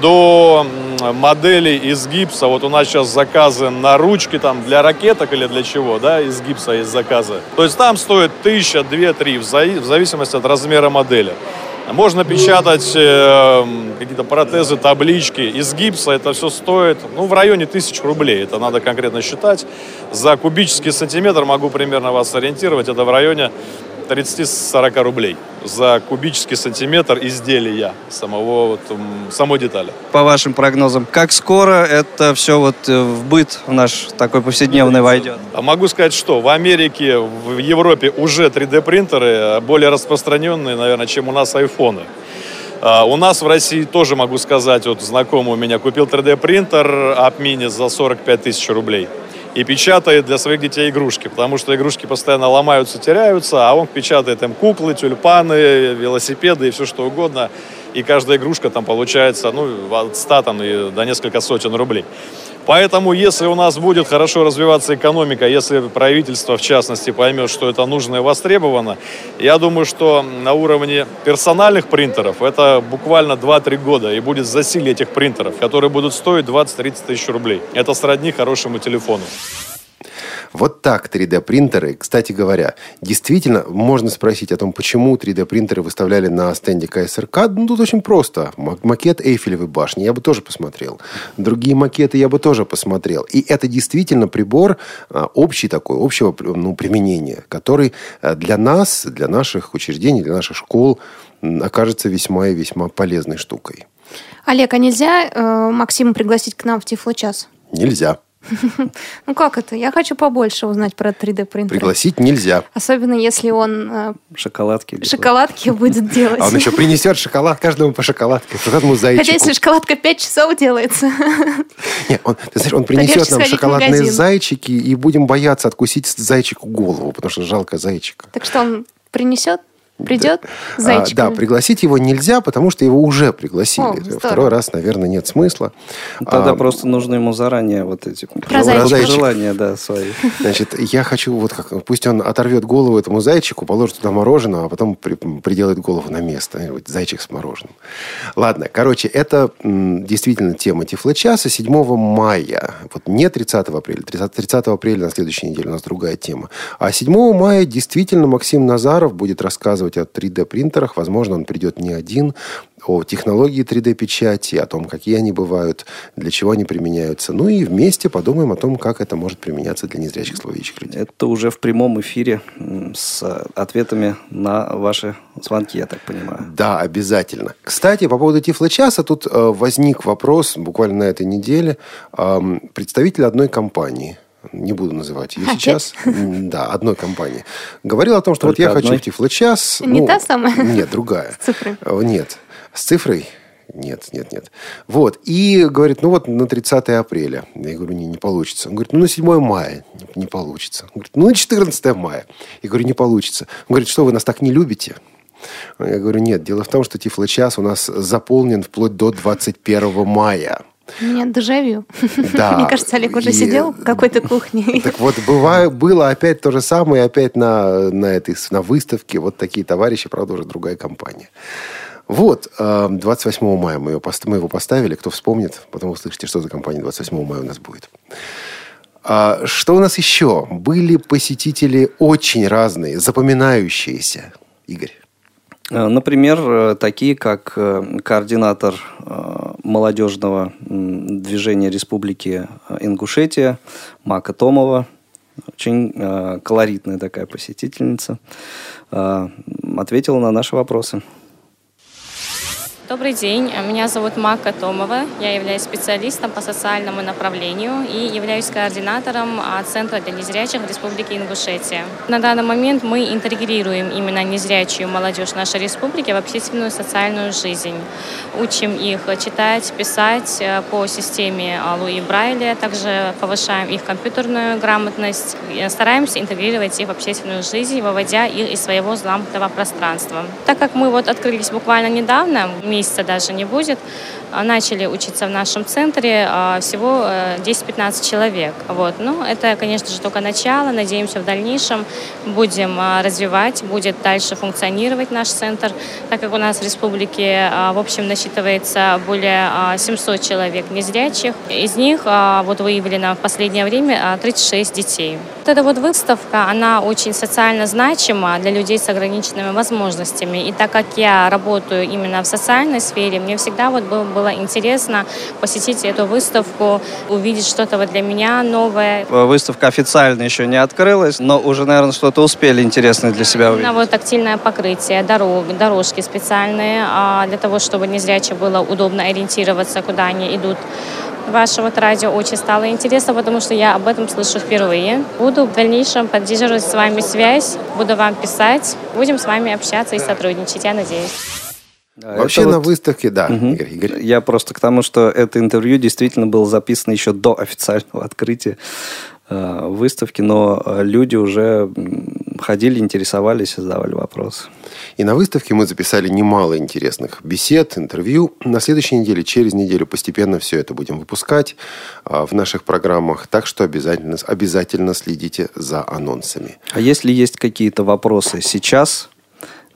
до моделей из гипса. Вот у нас сейчас заказы на ручки там для ракеток или для чего, да, из гипса есть заказы. То есть там стоит 1000, 2, 3 в зависимости от размера модели. Можно печатать э, какие-то протезы, таблички из гипса. Это все стоит ну, в районе тысяч рублей. Это надо конкретно считать. За кубический сантиметр могу примерно вас ориентировать. Это в районе 30-40 рублей за кубический сантиметр изделия самого, вот, самой детали. По вашим прогнозам, как скоро это все вот э, в быт в наш такой повседневный войдет? А могу сказать, что в Америке, в Европе уже 3D-принтеры более распространенные, наверное, чем у нас айфоны. А у нас в России тоже могу сказать, вот знакомый у меня купил 3D-принтер App Mini за 45 тысяч рублей и печатает для своих детей игрушки, потому что игрушки постоянно ломаются, теряются, а он печатает им куклы, тюльпаны, велосипеды и все что угодно. И каждая игрушка там получается ну, от 100 там, и до несколько сотен рублей. Поэтому, если у нас будет хорошо развиваться экономика, если правительство, в частности, поймет, что это нужно и востребовано, я думаю, что на уровне персональных принтеров это буквально 2-3 года, и будет засилие этих принтеров, которые будут стоить 20-30 тысяч рублей. Это сродни хорошему телефону. Вот так 3D-принтеры, кстати говоря, действительно можно спросить о том, почему 3D-принтеры выставляли на стенде КСРК. Ну, тут очень просто. Макет Эйфелевой башни я бы тоже посмотрел. Другие макеты я бы тоже посмотрел. И это действительно прибор а, общий такой, общего ну, применения, который а, для нас, для наших учреждений, для наших школ окажется весьма и весьма полезной штукой. Олег, а нельзя э, Максима пригласить к нам в Тифлочас? Нельзя. Ну как это? Я хочу побольше узнать про 3D принтер. Пригласить нельзя. Особенно если он э, шоколадки шоколадки будет делать. А он еще принесет шоколад каждому по шоколадке, этому зайчику. Хотя если шоколадка 5 часов делается. Нет, он, ты знаешь, он принесет нам шоколадные зайчики и будем бояться откусить зайчику голову, потому что жалко зайчика. Так что он принесет? Придет да. зайчик? А, да, пригласить его нельзя, потому что его уже пригласили. О, Второй раз, наверное, нет смысла. Тогда а, просто нужно ему заранее вот эти пожелания да, свои. Значит, я хочу вот как... Пусть он оторвет голову этому зайчику, положит туда мороженое, а потом при, приделает голову на место. Вот зайчик с мороженым. Ладно, короче, это м, действительно тема Тифло-часа 7 мая. Вот не 30 апреля. 30, 30 апреля на следующей неделе у нас другая тема. А 7 мая действительно Максим Назаров будет рассказывать рассказывать о 3D-принтерах. Возможно, он придет не один, о технологии 3D-печати, о том, какие они бывают, для чего они применяются. Ну и вместе подумаем о том, как это может применяться для незрячих словеющих людей. Это уже в прямом эфире с ответами на ваши звонки, я так понимаю. Да, обязательно. Кстати, по поводу Тифло-часа тут э, возник вопрос буквально на этой неделе. Представитель одной компании – не буду называть ее сейчас, да, одной компании, говорил о том, что Только вот я одной? хочу в Тифло-час. Не ну, та самая? Нет, другая. С цифрой? Э, нет. С цифрой? Нет, нет, нет. Вот. И говорит, ну вот на 30 апреля. Я говорю, не, не получится. Он говорит, ну на 7 мая. Не, не получится. Он говорит, ну на 14 мая. Я говорю, не получится. Он говорит, что вы нас так не любите? Я говорю, нет, дело в том, что Тифло-час у нас заполнен вплоть до 21 мая. У меня дежавю. Да. Мне кажется, Олег уже и... сидел в какой-то кухне. Так вот, бываю, было опять то же самое, опять на, на, этой, на выставке. Вот такие товарищи, правда, уже другая компания. Вот, 28 э, мая мы его, мы его поставили. Кто вспомнит, потом услышите, что за компания 28 мая у нас будет. А что у нас еще? Были посетители очень разные, запоминающиеся. Игорь. Э, например, э, такие как координатор молодежного движения Республики Ингушетия Мака Томова, очень колоритная такая посетительница, ответила на наши вопросы. Добрый день, меня зовут Мака Томова, я являюсь специалистом по социальному направлению и являюсь координатором а, Центра для незрячих Республики Ингушетия. На данный момент мы интегрируем именно незрячую молодежь нашей республики в общественную социальную жизнь. Учим их читать, писать э, по системе Луи Брайля, также повышаем их компьютерную грамотность, стараемся интегрировать их в общественную жизнь, выводя их из своего замкнутого пространства. Так как мы вот открылись буквально недавно, месяца даже не будет, а, начали учиться в нашем центре а, всего 10-15 э, человек. Вот. Ну, это, конечно же, только начало. Надеемся, в дальнейшем будем а, развивать, будет дальше функционировать наш центр, так как у нас в республике, в общем, насчитывается более 700 человек незрячих. Из них вот выявлено в последнее время 36 детей. Вот эта вот выставка, она очень социально значима для людей с ограниченными возможностями. И так как я работаю именно в социальной сфере, мне всегда вот был было интересно посетить эту выставку, увидеть что-то вот для меня новое. Выставка официально еще не открылась, но уже, наверное, что-то успели интересное для себя увидеть. Вот тактильное покрытие, дорог, дорожки специальные а, для того, чтобы незрячим было удобно ориентироваться, куда они идут ваше вот радио очень стало интересно, потому что я об этом слышу впервые. Буду в дальнейшем поддерживать с вами связь, буду вам писать, будем с вами общаться и сотрудничать, я надеюсь. Вообще это на вот... выставке, да, угу. Игорь, Игорь. Я просто к тому, что это интервью действительно было записано еще до официального открытия э, выставки, но э, люди уже ходили, интересовались, задавали вопросы. И на выставке мы записали немало интересных бесед, интервью. На следующей неделе, через неделю постепенно все это будем выпускать э, в наших программах. Так что обязательно, обязательно следите за анонсами. А если есть какие-то вопросы сейчас,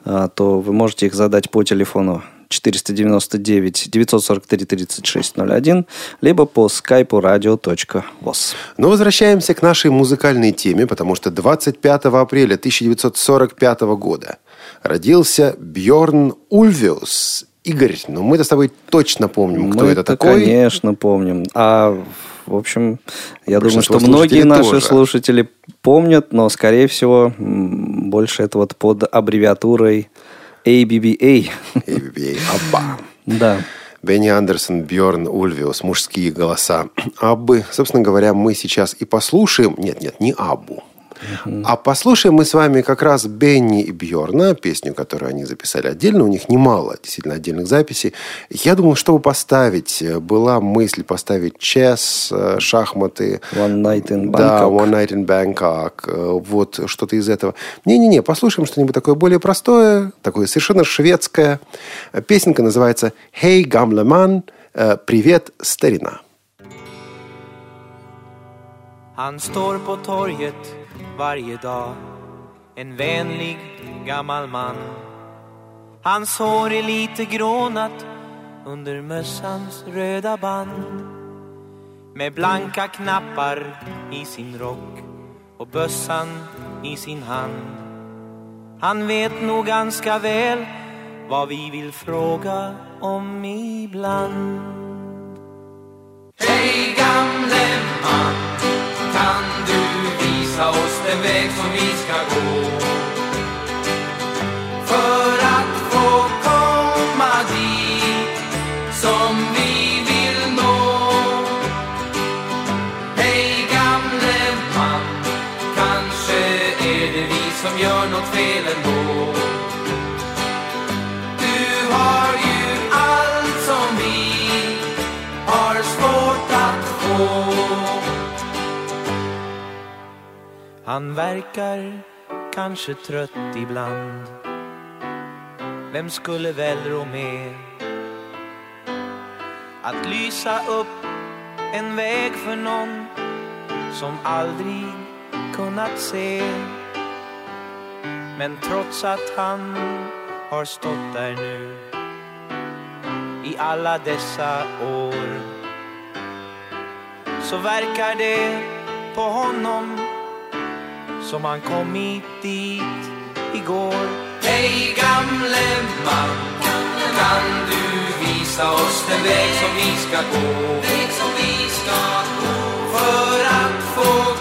то вы можете их задать по телефону 499 943 3601, либо по скайпу radio.voz. Но возвращаемся к нашей музыкальной теме, потому что 25 апреля 1945 года родился Бьорн Ульвиус. Игорь, ну мы-то с тобой точно помним, кто мы это такой. конечно, помним. А в общем, я думаю, что многие наши тоже. слушатели помнят, но, скорее всего, больше это вот под аббревиатурой ABBA. ABBA, Абба. Да. Бенни Андерсон, Бьорн Ульвиус, мужские голоса Аббы. Собственно говоря, мы сейчас и послушаем... Нет, нет, не Аббу. А послушаем мы с вами как раз Бенни и Бьорна, песню, которую они записали отдельно. У них немало действительно отдельных записей. Я думал, чтобы поставить, была мысль поставить чес, э, шахматы. One Night in Bangkok. Да, One Night in Bangkok. Э, вот что-то из этого. Не-не-не, послушаем что-нибудь такое более простое, такое совершенно шведское. Песенка называется «Hey Gamleman», э, «Привет, старина». Han står på torget varje dag. En vänlig gammal man. Hans hår är lite grånat under mössans röda band. Med blanka knappar i sin rock och bössan i sin hand. Han vet nog ganska väl vad vi vill fråga om ibland. Hej gamle man, kan du visa oss den väg som vi ska gå? För att få Han verkar kanske trött ibland. Vem skulle väl rå med att lysa upp en väg för någon som aldrig kunnat se. Men trots att han har stått där nu i alla dessa år så verkar det på honom som han kommit dit igår. Hej gamle man, kan du visa oss den väg som vi ska gå? Väg som vi ska gå. För att få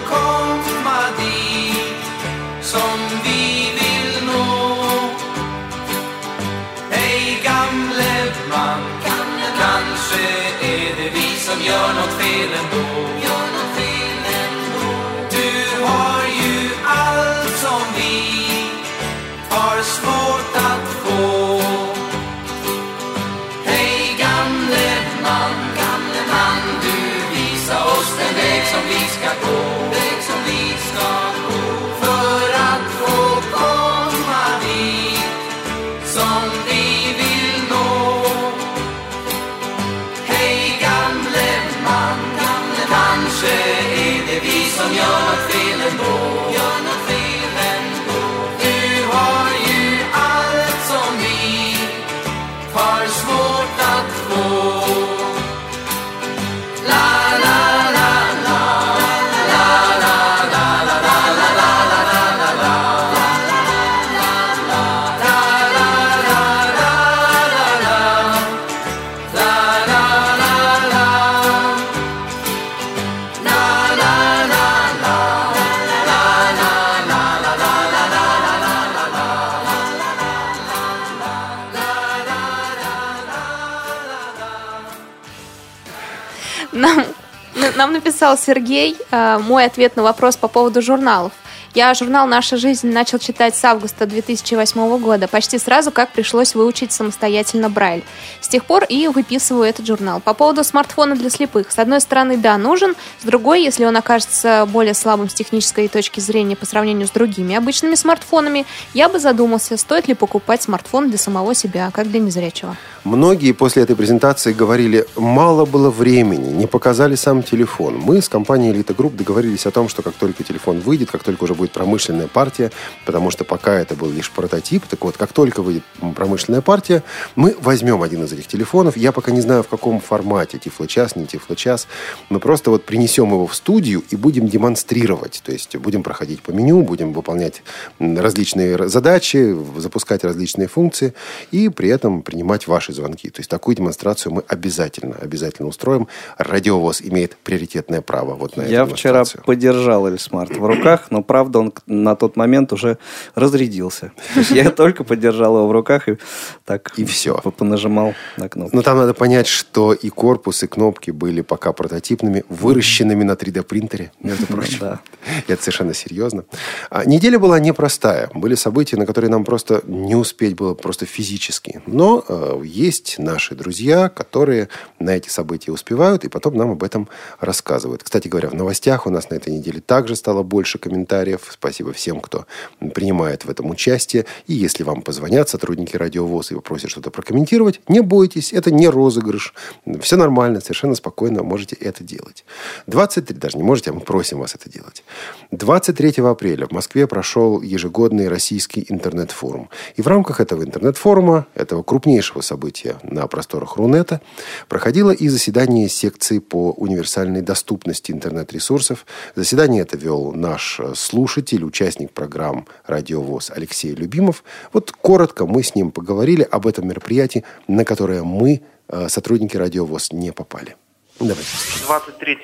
написал Сергей э, мой ответ на вопрос по поводу журналов. Я журнал «Наша жизнь» начал читать с августа 2008 года, почти сразу, как пришлось выучить самостоятельно Брайль. С тех пор и выписываю этот журнал. По поводу смартфона для слепых. С одной стороны, да, нужен. С другой, если он окажется более слабым с технической точки зрения по сравнению с другими обычными смартфонами, я бы задумался, стоит ли покупать смартфон для самого себя, как для незрячего. Многие после этой презентации говорили, мало было времени, не показали сам телефон. Мы с компанией Elite Group договорились о том, что как только телефон выйдет, как только уже будет промышленная партия, потому что пока это был лишь прототип, так вот, как только выйдет промышленная партия, мы возьмем один из этих телефонов. Я пока не знаю, в каком формате, тифлочас, не тифлочас. Мы просто вот принесем его в студию и будем демонстрировать. То есть будем проходить по меню, будем выполнять различные задачи, запускать различные функции и при этом принимать ваши звонки. То есть такую демонстрацию мы обязательно, обязательно устроим. Радиовоз имеет приоритетное право вот на эту Я вчера демонстрацию. подержал Эльсмарт в руках, но правда он на тот момент уже разрядился. То есть я только подержал его в руках и так И все. понажимал на кнопку. Но там надо понять, что и корпус, и кнопки были пока прототипными, выращенными на 3D-принтере, между прочим. Да. Это совершенно серьезно. А неделя была непростая. Были события, на которые нам просто не успеть было просто физически. Но э, есть наши друзья, которые на эти события успевают, и потом нам об этом рассказывают. Кстати говоря, в новостях у нас на этой неделе также стало больше комментариев. Спасибо всем, кто принимает в этом участие. И если вам позвонят сотрудники радиовоз и попросят что-то прокомментировать, не бойтесь, это не розыгрыш. Все нормально, совершенно спокойно можете это делать. 23, даже не можете, а мы просим вас это делать. 23 апреля в Москве прошел ежегодный российский интернет-форум. И в рамках этого интернет-форума, этого крупнейшего события можете на просторах Рунета, проходило и заседание секции по универсальной доступности интернет-ресурсов. Заседание это вел наш слушатель, участник программ «Радио ВОЗ» Алексей Любимов. Вот коротко мы с ним поговорили об этом мероприятии, на которое мы, э, сотрудники «Радио ВОЗ», не попали. Давайте. 23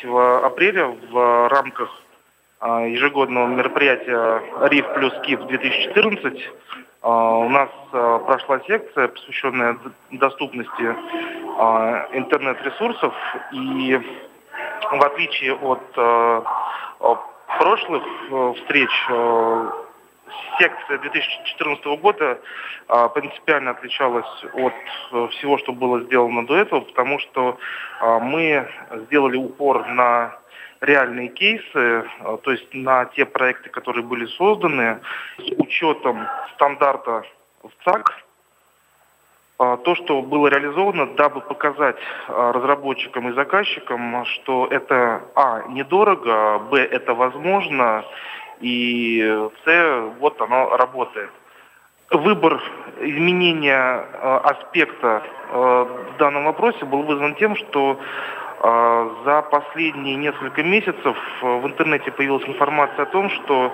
апреля в рамках а, ежегодного мероприятия РИФ плюс КИФ 2014 а, у нас а, прошла секция, посвященная доступности интернет-ресурсов. И в отличие от прошлых встреч, секция 2014 года принципиально отличалась от всего, что было сделано до этого, потому что мы сделали упор на реальные кейсы, э, то есть на те проекты, которые были созданы с учетом стандарта в ЦАК, э, то, что было реализовано, дабы показать э, разработчикам и заказчикам, что это, а, недорого, б, это возможно, и с, вот оно работает. Выбор изменения аспекта в данном вопросе был вызван тем, что а, за последние несколько месяцев э, в интернете появилась информация о том, что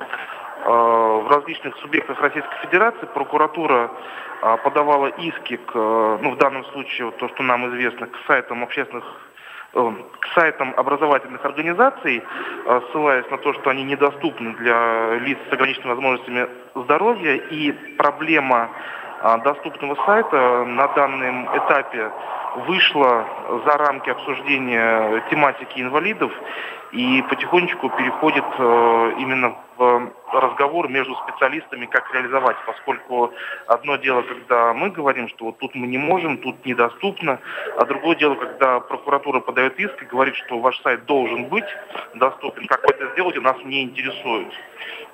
в различных субъектах Российской Федерации прокуратура подавала иски к, э, ну, в данном случае, то, что нам известно, к сайтам общественных э, к сайтам образовательных организаций, ссылаясь на то, что они недоступны для лиц с ограниченными возможностями здоровья, и проблема доступного сайта на данном этапе вышла за рамки обсуждения тематики инвалидов и потихонечку переходит э, именно в разговор между специалистами, как реализовать, поскольку одно дело, когда мы говорим, что вот тут мы не можем, тут недоступно, а другое дело, когда прокуратура подает иск и говорит, что ваш сайт должен быть доступен, как вы это сделаете, нас не интересует.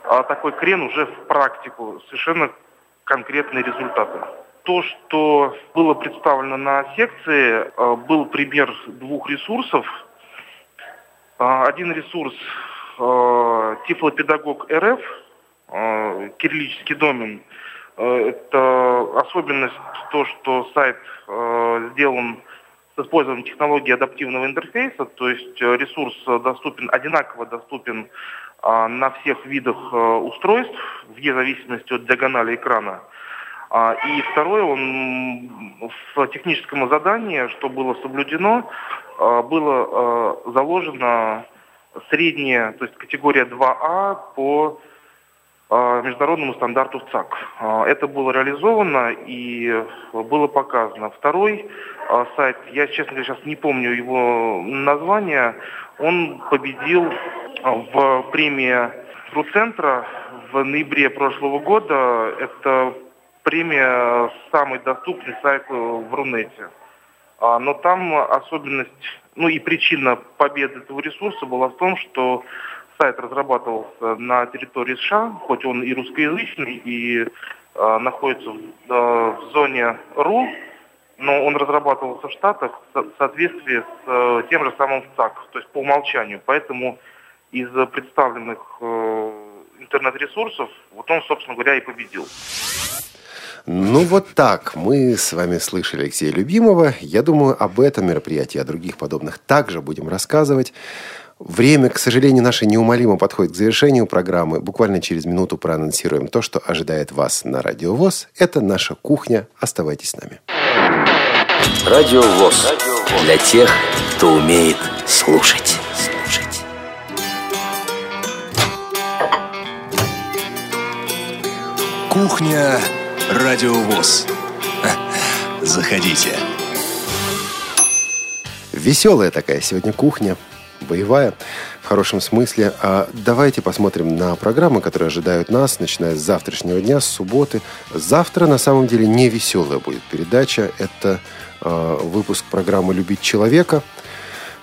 А такой крен уже в практику, совершенно конкретные результаты то, что было представлено на секции, э, был пример двух ресурсов. Э, один ресурс э, Тифлопедагог РФ, кириллический домен. Это особенность то, что сайт сделан с использованием технологии адаптивного интерфейса, то есть ресурс доступен, одинаково доступен на всех видах устройств, вне зависимости от диагонали экрана. А, и второе, он в техническом задании, что было соблюдено, было заложено средняя, то есть категория 2А по международному стандарту ЦАК. Это было реализовано и было показано. Второй сайт, я, честно говоря, сейчас не помню его название, он победил в премии Труцентра в ноябре прошлого года. Это премия «Самый доступный сайт в Рунете». А, но там особенность, ну и причина победы этого ресурса была в том, что сайт разрабатывался на территории США, хоть он и русскоязычный, и э, находится в, э, в зоне РУ, но он разрабатывался в Штатах в соответствии с э, тем же самым ЦАК, то есть по умолчанию. Поэтому из представленных э, интернет-ресурсов вот он, собственно говоря, и победил. Ну вот так мы с вами слышали Алексея Любимого. Я думаю, об этом мероприятии, о других подобных также будем рассказывать. Время, к сожалению, наше неумолимо подходит к завершению программы. Буквально через минуту проанонсируем то, что ожидает вас на Радио ВОЗ. Это наша кухня. Оставайтесь с нами. Радио ВОЗ. Для тех, кто умеет слушать. слушать. Кухня Радиовоз. Заходите. Веселая такая сегодня кухня, боевая в хорошем смысле. А давайте посмотрим на программы, которые ожидают нас, начиная с завтрашнего дня, с субботы. Завтра на самом деле не веселая будет передача. Это э, выпуск программы «Любить человека»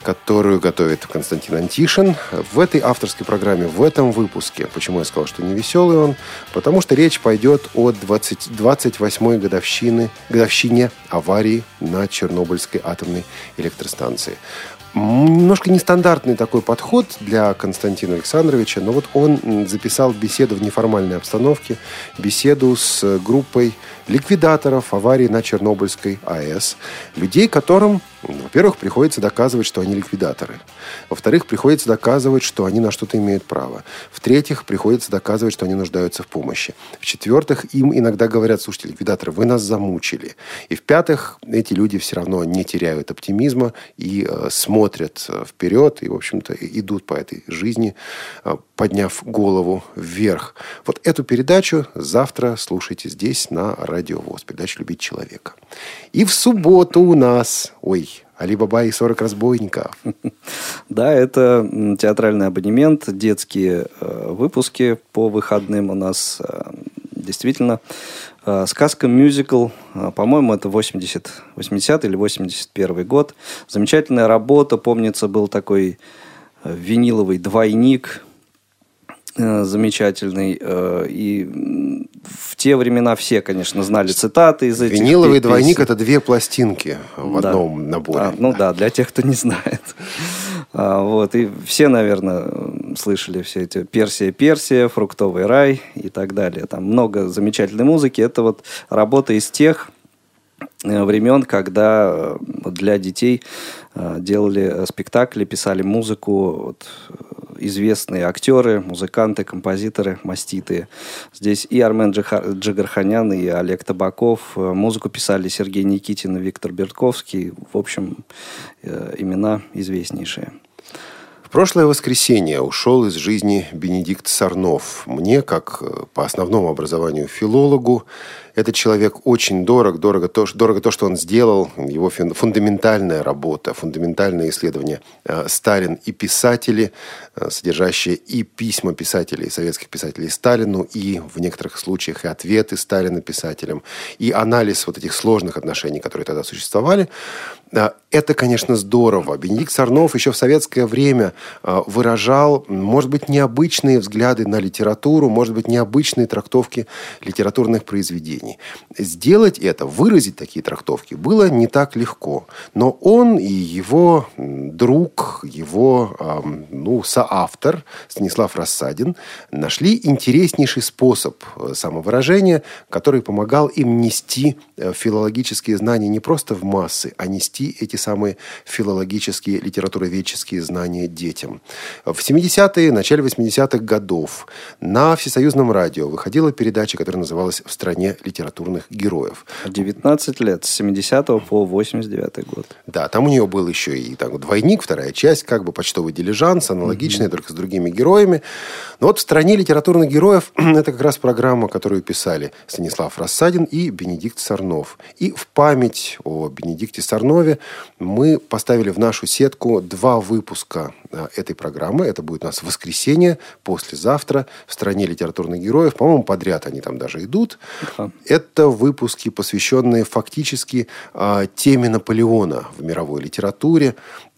которую готовит Константин Антишин. В этой авторской программе, в этом выпуске, почему я сказал, что не веселый он, потому что речь пойдет о 20, 28-й годовщины, годовщине аварии на Чернобыльской атомной электростанции. Немножко нестандартный такой подход для Константина Александровича, но вот он записал беседу в неформальной обстановке, беседу с группой ликвидаторов аварии на Чернобыльской АЭС, людей, которым во-первых, приходится доказывать, что они ликвидаторы. Во-вторых, приходится доказывать, что они на что-то имеют право. В-третьих, приходится доказывать, что они нуждаются в помощи. В-четвертых, им иногда говорят, слушайте, ликвидаторы, вы нас замучили. И в-пятых, эти люди все равно не теряют оптимизма и э, смотрят э, вперед и, в общем-то, идут по этой жизни, э, подняв голову вверх. Вот эту передачу завтра слушайте здесь на Радио ВОЗ. Передачу «Любить человека». И в субботу у нас... Ой, Али-Баба и 40 разбойников. Да, это театральный абонемент, детские э, выпуски по выходным у нас э, действительно э, сказка мюзикл, по-моему, это 80, 80 или 81 год. Замечательная работа, помнится, был такой виниловый двойник, замечательный. Э, и в те времена все, конечно, знали цитаты из этих Виниловый песен. двойник – это две пластинки в да. одном наборе. А, ну да. да, для тех, кто не знает. А, вот, и все, наверное, слышали все эти «Персия, Персия», «Фруктовый рай» и так далее. Там много замечательной музыки. Это вот работа из тех э, времен, когда для детей делали спектакли, писали музыку. Вот, известные актеры, музыканты, композиторы, маститы. Здесь и Армен Джигарханян, и Олег Табаков. Музыку писали Сергей Никитин и Виктор Бертковский. В общем, э, имена известнейшие. В прошлое воскресенье ушел из жизни Бенедикт Сарнов. Мне, как э, по основному образованию филологу, этот человек очень дорог, дорого то, дорого то, что он сделал, его фундаментальная работа, фундаментальное исследование э, Сталин и писатели, э, содержащие и письма писателей, советских писателей Сталину, и в некоторых случаях и ответы Сталина писателям, и анализ вот этих сложных отношений, которые тогда существовали. Э, это, конечно, здорово. Бенедикт Сарнов еще в советское время выражал, может быть, необычные взгляды на литературу, может быть, необычные трактовки литературных произведений произведений. Сделать это, выразить такие трактовки было не так легко. Но он и его друг, его ну, соавтор Станислав Рассадин нашли интереснейший способ э, самовыражения, который помогал им нести э, филологические знания не просто в массы, а нести эти самые филологические, литературоведческие знания детям. В 70-е, начале 80-х годов на Всесоюзном радио выходила передача, которая называлась «В стране литературных героев. 19 лет, с 70 по 89 год. Да, там у нее был еще и так, двойник, вторая часть, как бы почтовый дилижанс, аналогичная, mm-hmm. только с другими героями. Но вот в «Стране литературных героев» это как раз программа, которую писали Станислав Рассадин и Бенедикт Сарнов. И в память о Бенедикте Сарнове мы поставили в нашу сетку два выпуска а, этой программы. Это будет у нас в воскресенье, послезавтра, в «Стране литературных героев». По-моему, подряд они там даже идут. Да. Это выпуски, посвященные фактически э, теме Наполеона в мировой литературе.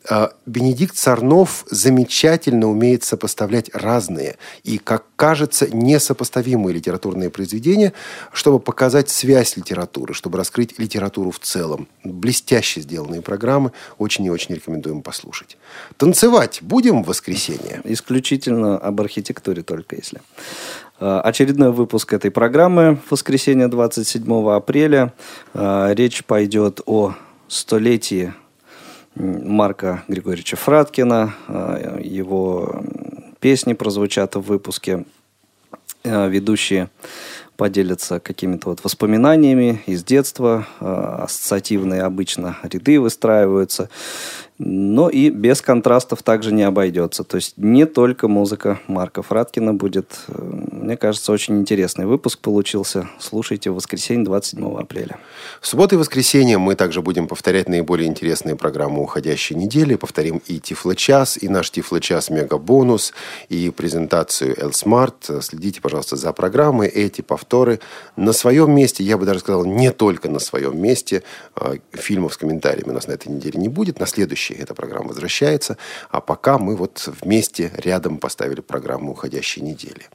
Э, Бенедикт Сарнов замечательно умеет сопоставлять разные и, как кажется, несопоставимые литературные произведения, чтобы показать связь литературы, чтобы раскрыть литературу в целом. Блестяще сделанные программы. Очень и очень рекомендуем послушать. Танцевать будем в воскресенье? Исключительно об архитектуре только, если. Э, очередной выпуск этой программы в воскресенье 27 апреля. Э, речь пойдет о столетии Марка Григорьевича Фраткина. Э, его песни прозвучат в выпуске. Ведущие поделятся какими-то вот воспоминаниями из детства. Ассоциативные обычно ряды выстраиваются. Но и без контрастов также не обойдется. То есть не только музыка Марка Фраткина будет. Э, мне кажется, очень интересный выпуск получился. Слушайте в воскресенье 27 апреля. В субботу и воскресенье мы также будем повторять наиболее интересные программы уходящей недели. Повторим и Тифло-час, и наш Тифло-час мега-бонус, и презентацию L-Smart. Следите, пожалуйста, за программой. Эти повторы на своем месте, я бы даже сказал, не только на своем месте. А, фильмов с комментариями у нас на этой неделе не будет. На следующей следующей эта программа возвращается. А пока мы вот вместе рядом поставили программу уходящей недели.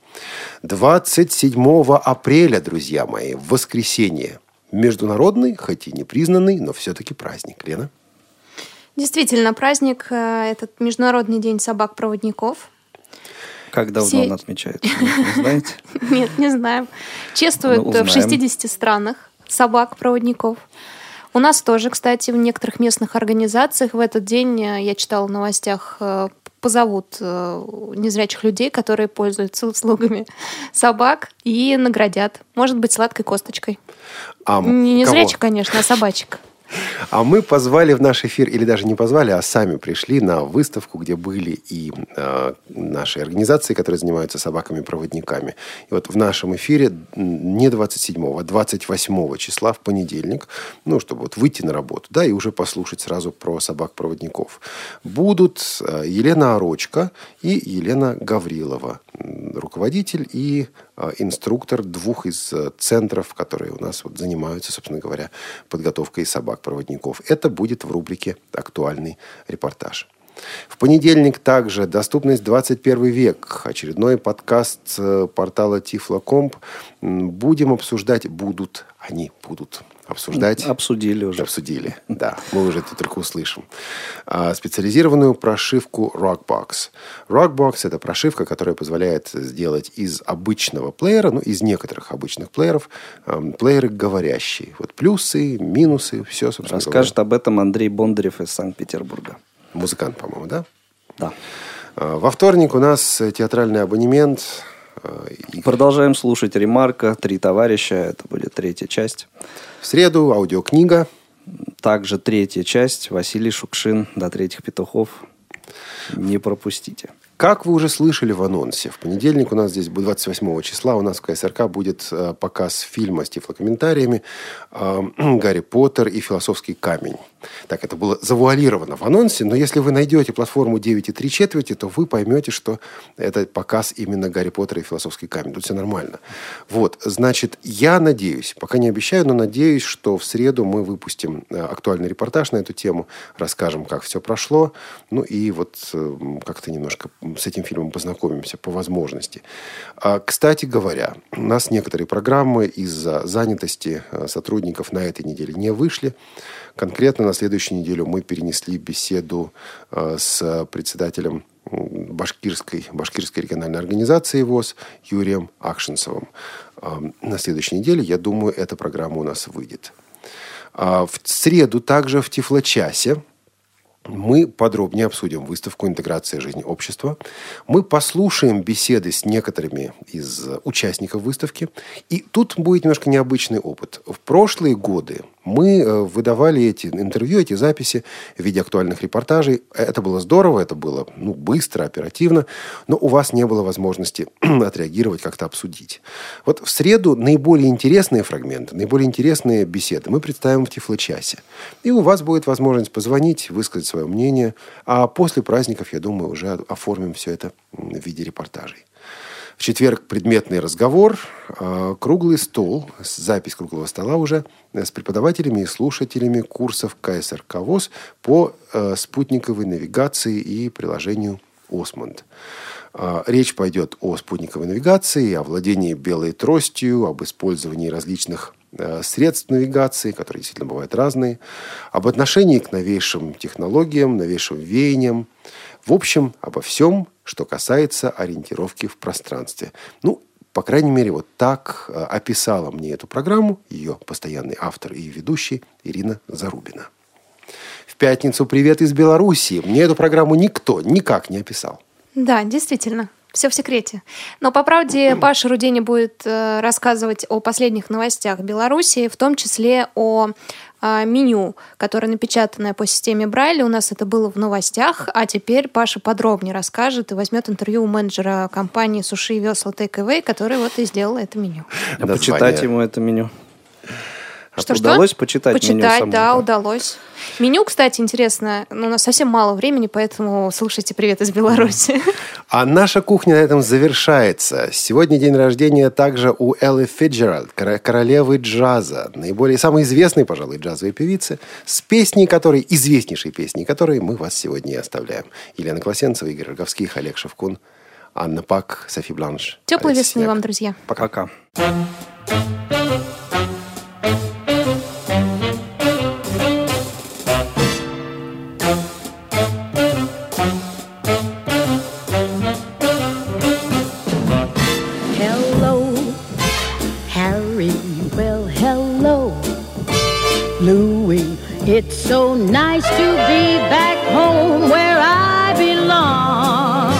27 апреля, друзья мои, в воскресенье. Международный, хоть и не признанный, но все-таки праздник. Лена? Действительно, праздник э, этот Международный день собак-проводников. Как давно Все- он отмечается? Не знаете? Нет, не знаем. Чествуют Ну, в узнаем. 60 странах собак-проводников. У нас тоже, кстати, в некоторых местных организациях в этот день, э, я читала в новостях, э, позовут э, незрячих людей, которые пользуются услугами собак, и наградят. Может быть, сладкой косточкой. А Не незрячих, конечно, а собачек. А мы позвали в наш эфир, или даже не позвали, а сами пришли на выставку, где были и э, наши организации, которые занимаются собаками-проводниками. И вот в нашем эфире не 27-го, а 28 числа в понедельник, ну, чтобы вот выйти на работу, да, и уже послушать сразу про собак-проводников. Будут э, Елена Орочка и Елена Гаврилова, руководитель и инструктор двух из э, центров, которые у нас вот занимаются, собственно говоря, подготовкой собак-проводников. Это будет в рубрике «Актуальный репортаж». В понедельник также «Доступность 21 век». Очередной подкаст э, портала Тифлокомп. Будем обсуждать, будут, они будут обсуждать. Обсудили уже. Обсудили, да. Мы уже это только услышим. А, Специализированную прошивку Rockbox. Rockbox – это прошивка, которая позволяет сделать из обычного плеера, ну, из некоторых обычных плееров, плееры говорящие. Вот плюсы, минусы, все, собственно Расскажет об этом Андрей Бондарев из Санкт-Петербурга. Музыкант, по-моему, да? Да. А, Во вторник у нас театральный абонемент. Э, Продолжаем слушать «Ремарка», «Три товарища». Это будет третья часть. В среду аудиокнига. Также третья часть. Василий Шукшин «До третьих петухов». Не пропустите. Как вы уже слышали в анонсе, в понедельник у нас здесь будет 28 числа, у нас в КСРК будет э, показ фильма с тифлокомментариями э, «Гарри Поттер и философский камень». Так, это было завуалировано в анонсе, но если вы найдете платформу 9 и 3 четверти, то вы поймете, что это показ именно «Гарри Поттера и философский камень». Тут все нормально. Вот, значит, я надеюсь, пока не обещаю, но надеюсь, что в среду мы выпустим э, актуальный репортаж на эту тему, расскажем, как все прошло, ну и вот как-то немножко с этим фильмом познакомимся по возможности. А, Кстати говоря, у нас некоторые программы из-за занятости э, сотрудников на этой неделе не вышли. Конкретно на следующую неделю мы перенесли беседу э, с председателем башкирской, башкирской региональной организации ВОЗ Юрием Акшинцевым. А, На следующей неделе, я думаю, эта программа у нас выйдет. А В среду также в Тифлочасе мы подробнее обсудим выставку «Интеграция жизни общества». Мы послушаем беседы с некоторыми из участников выставки. И тут будет немножко необычный опыт. В прошлые годы мы э, выдавали эти интервью, эти записи в виде актуальных репортажей. Это было здорово, это было ну, быстро, оперативно, но у вас не было возможности отреагировать, как-то обсудить. Вот в среду наиболее интересные фрагменты, наиболее интересные беседы мы представим в Тифлочасе. И у вас будет возможность позвонить, высказать свое мнение. А после праздников, я думаю, уже оформим все это в виде репортажей. В четверг предметный разговор, э, круглый стол, запись круглого стола уже э, с преподавателями и слушателями курсов КСРК ВОЗ по э, спутниковой навигации и приложению «Осмонд». А, Речь пойдет о спутниковой навигации, о владении белой тростью, об использовании различных э, средств навигации, которые действительно бывают разные, об отношении к новейшим технологиям, новейшим веяниям. В общем, обо всем, что касается ориентировки в пространстве. Ну, по крайней мере, вот так э, описала мне эту программу ее постоянный автор и ведущий Ирина Зарубина. В пятницу «Привет из Белоруссии». Мне эту программу никто никак не описал. Да, действительно. Все в секрете. Но по правде Паша Рудени будет э, рассказывать о последних новостях Беларуси, в том числе о меню, которое напечатанное по системе Брайля. У нас это было в новостях, а теперь Паша подробнее расскажет и возьмет интервью у менеджера компании Суши и Весла Take Away, который вот и сделал это меню. А почитать ему это меню. А Что-что? удалось почитать, меню Почитать, самому? да, удалось. Меню, кстати, интересно, но у нас совсем мало времени, поэтому слушайте «Привет из Беларуси». А наша кухня на этом завершается. Сегодня день рождения также у Эллы Фиджеральд, кор- королевы джаза, наиболее самой известной, пожалуй, джазовой певицы, с песней которой, известнейшей песней которой мы вас сегодня и оставляем. Елена Класенцева, Игорь Роговских, Олег Шевкун, Анна Пак, Софи Бланш. Теплой весны вам, друзья. Пока. It's so nice to be back home where I belong.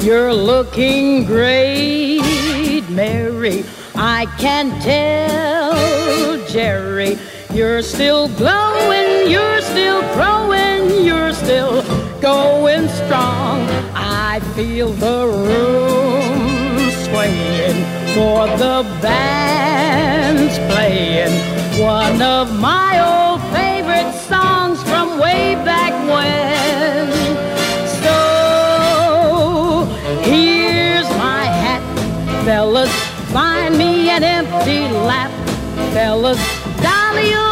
You're looking great, Mary. I can tell, Jerry. You're still glowing, you're still growing, you're still going strong. I feel the room swaying for the band's playing one of my from way back when. So here's my hat, fellas. Find me an empty lap, fellas. Dolly,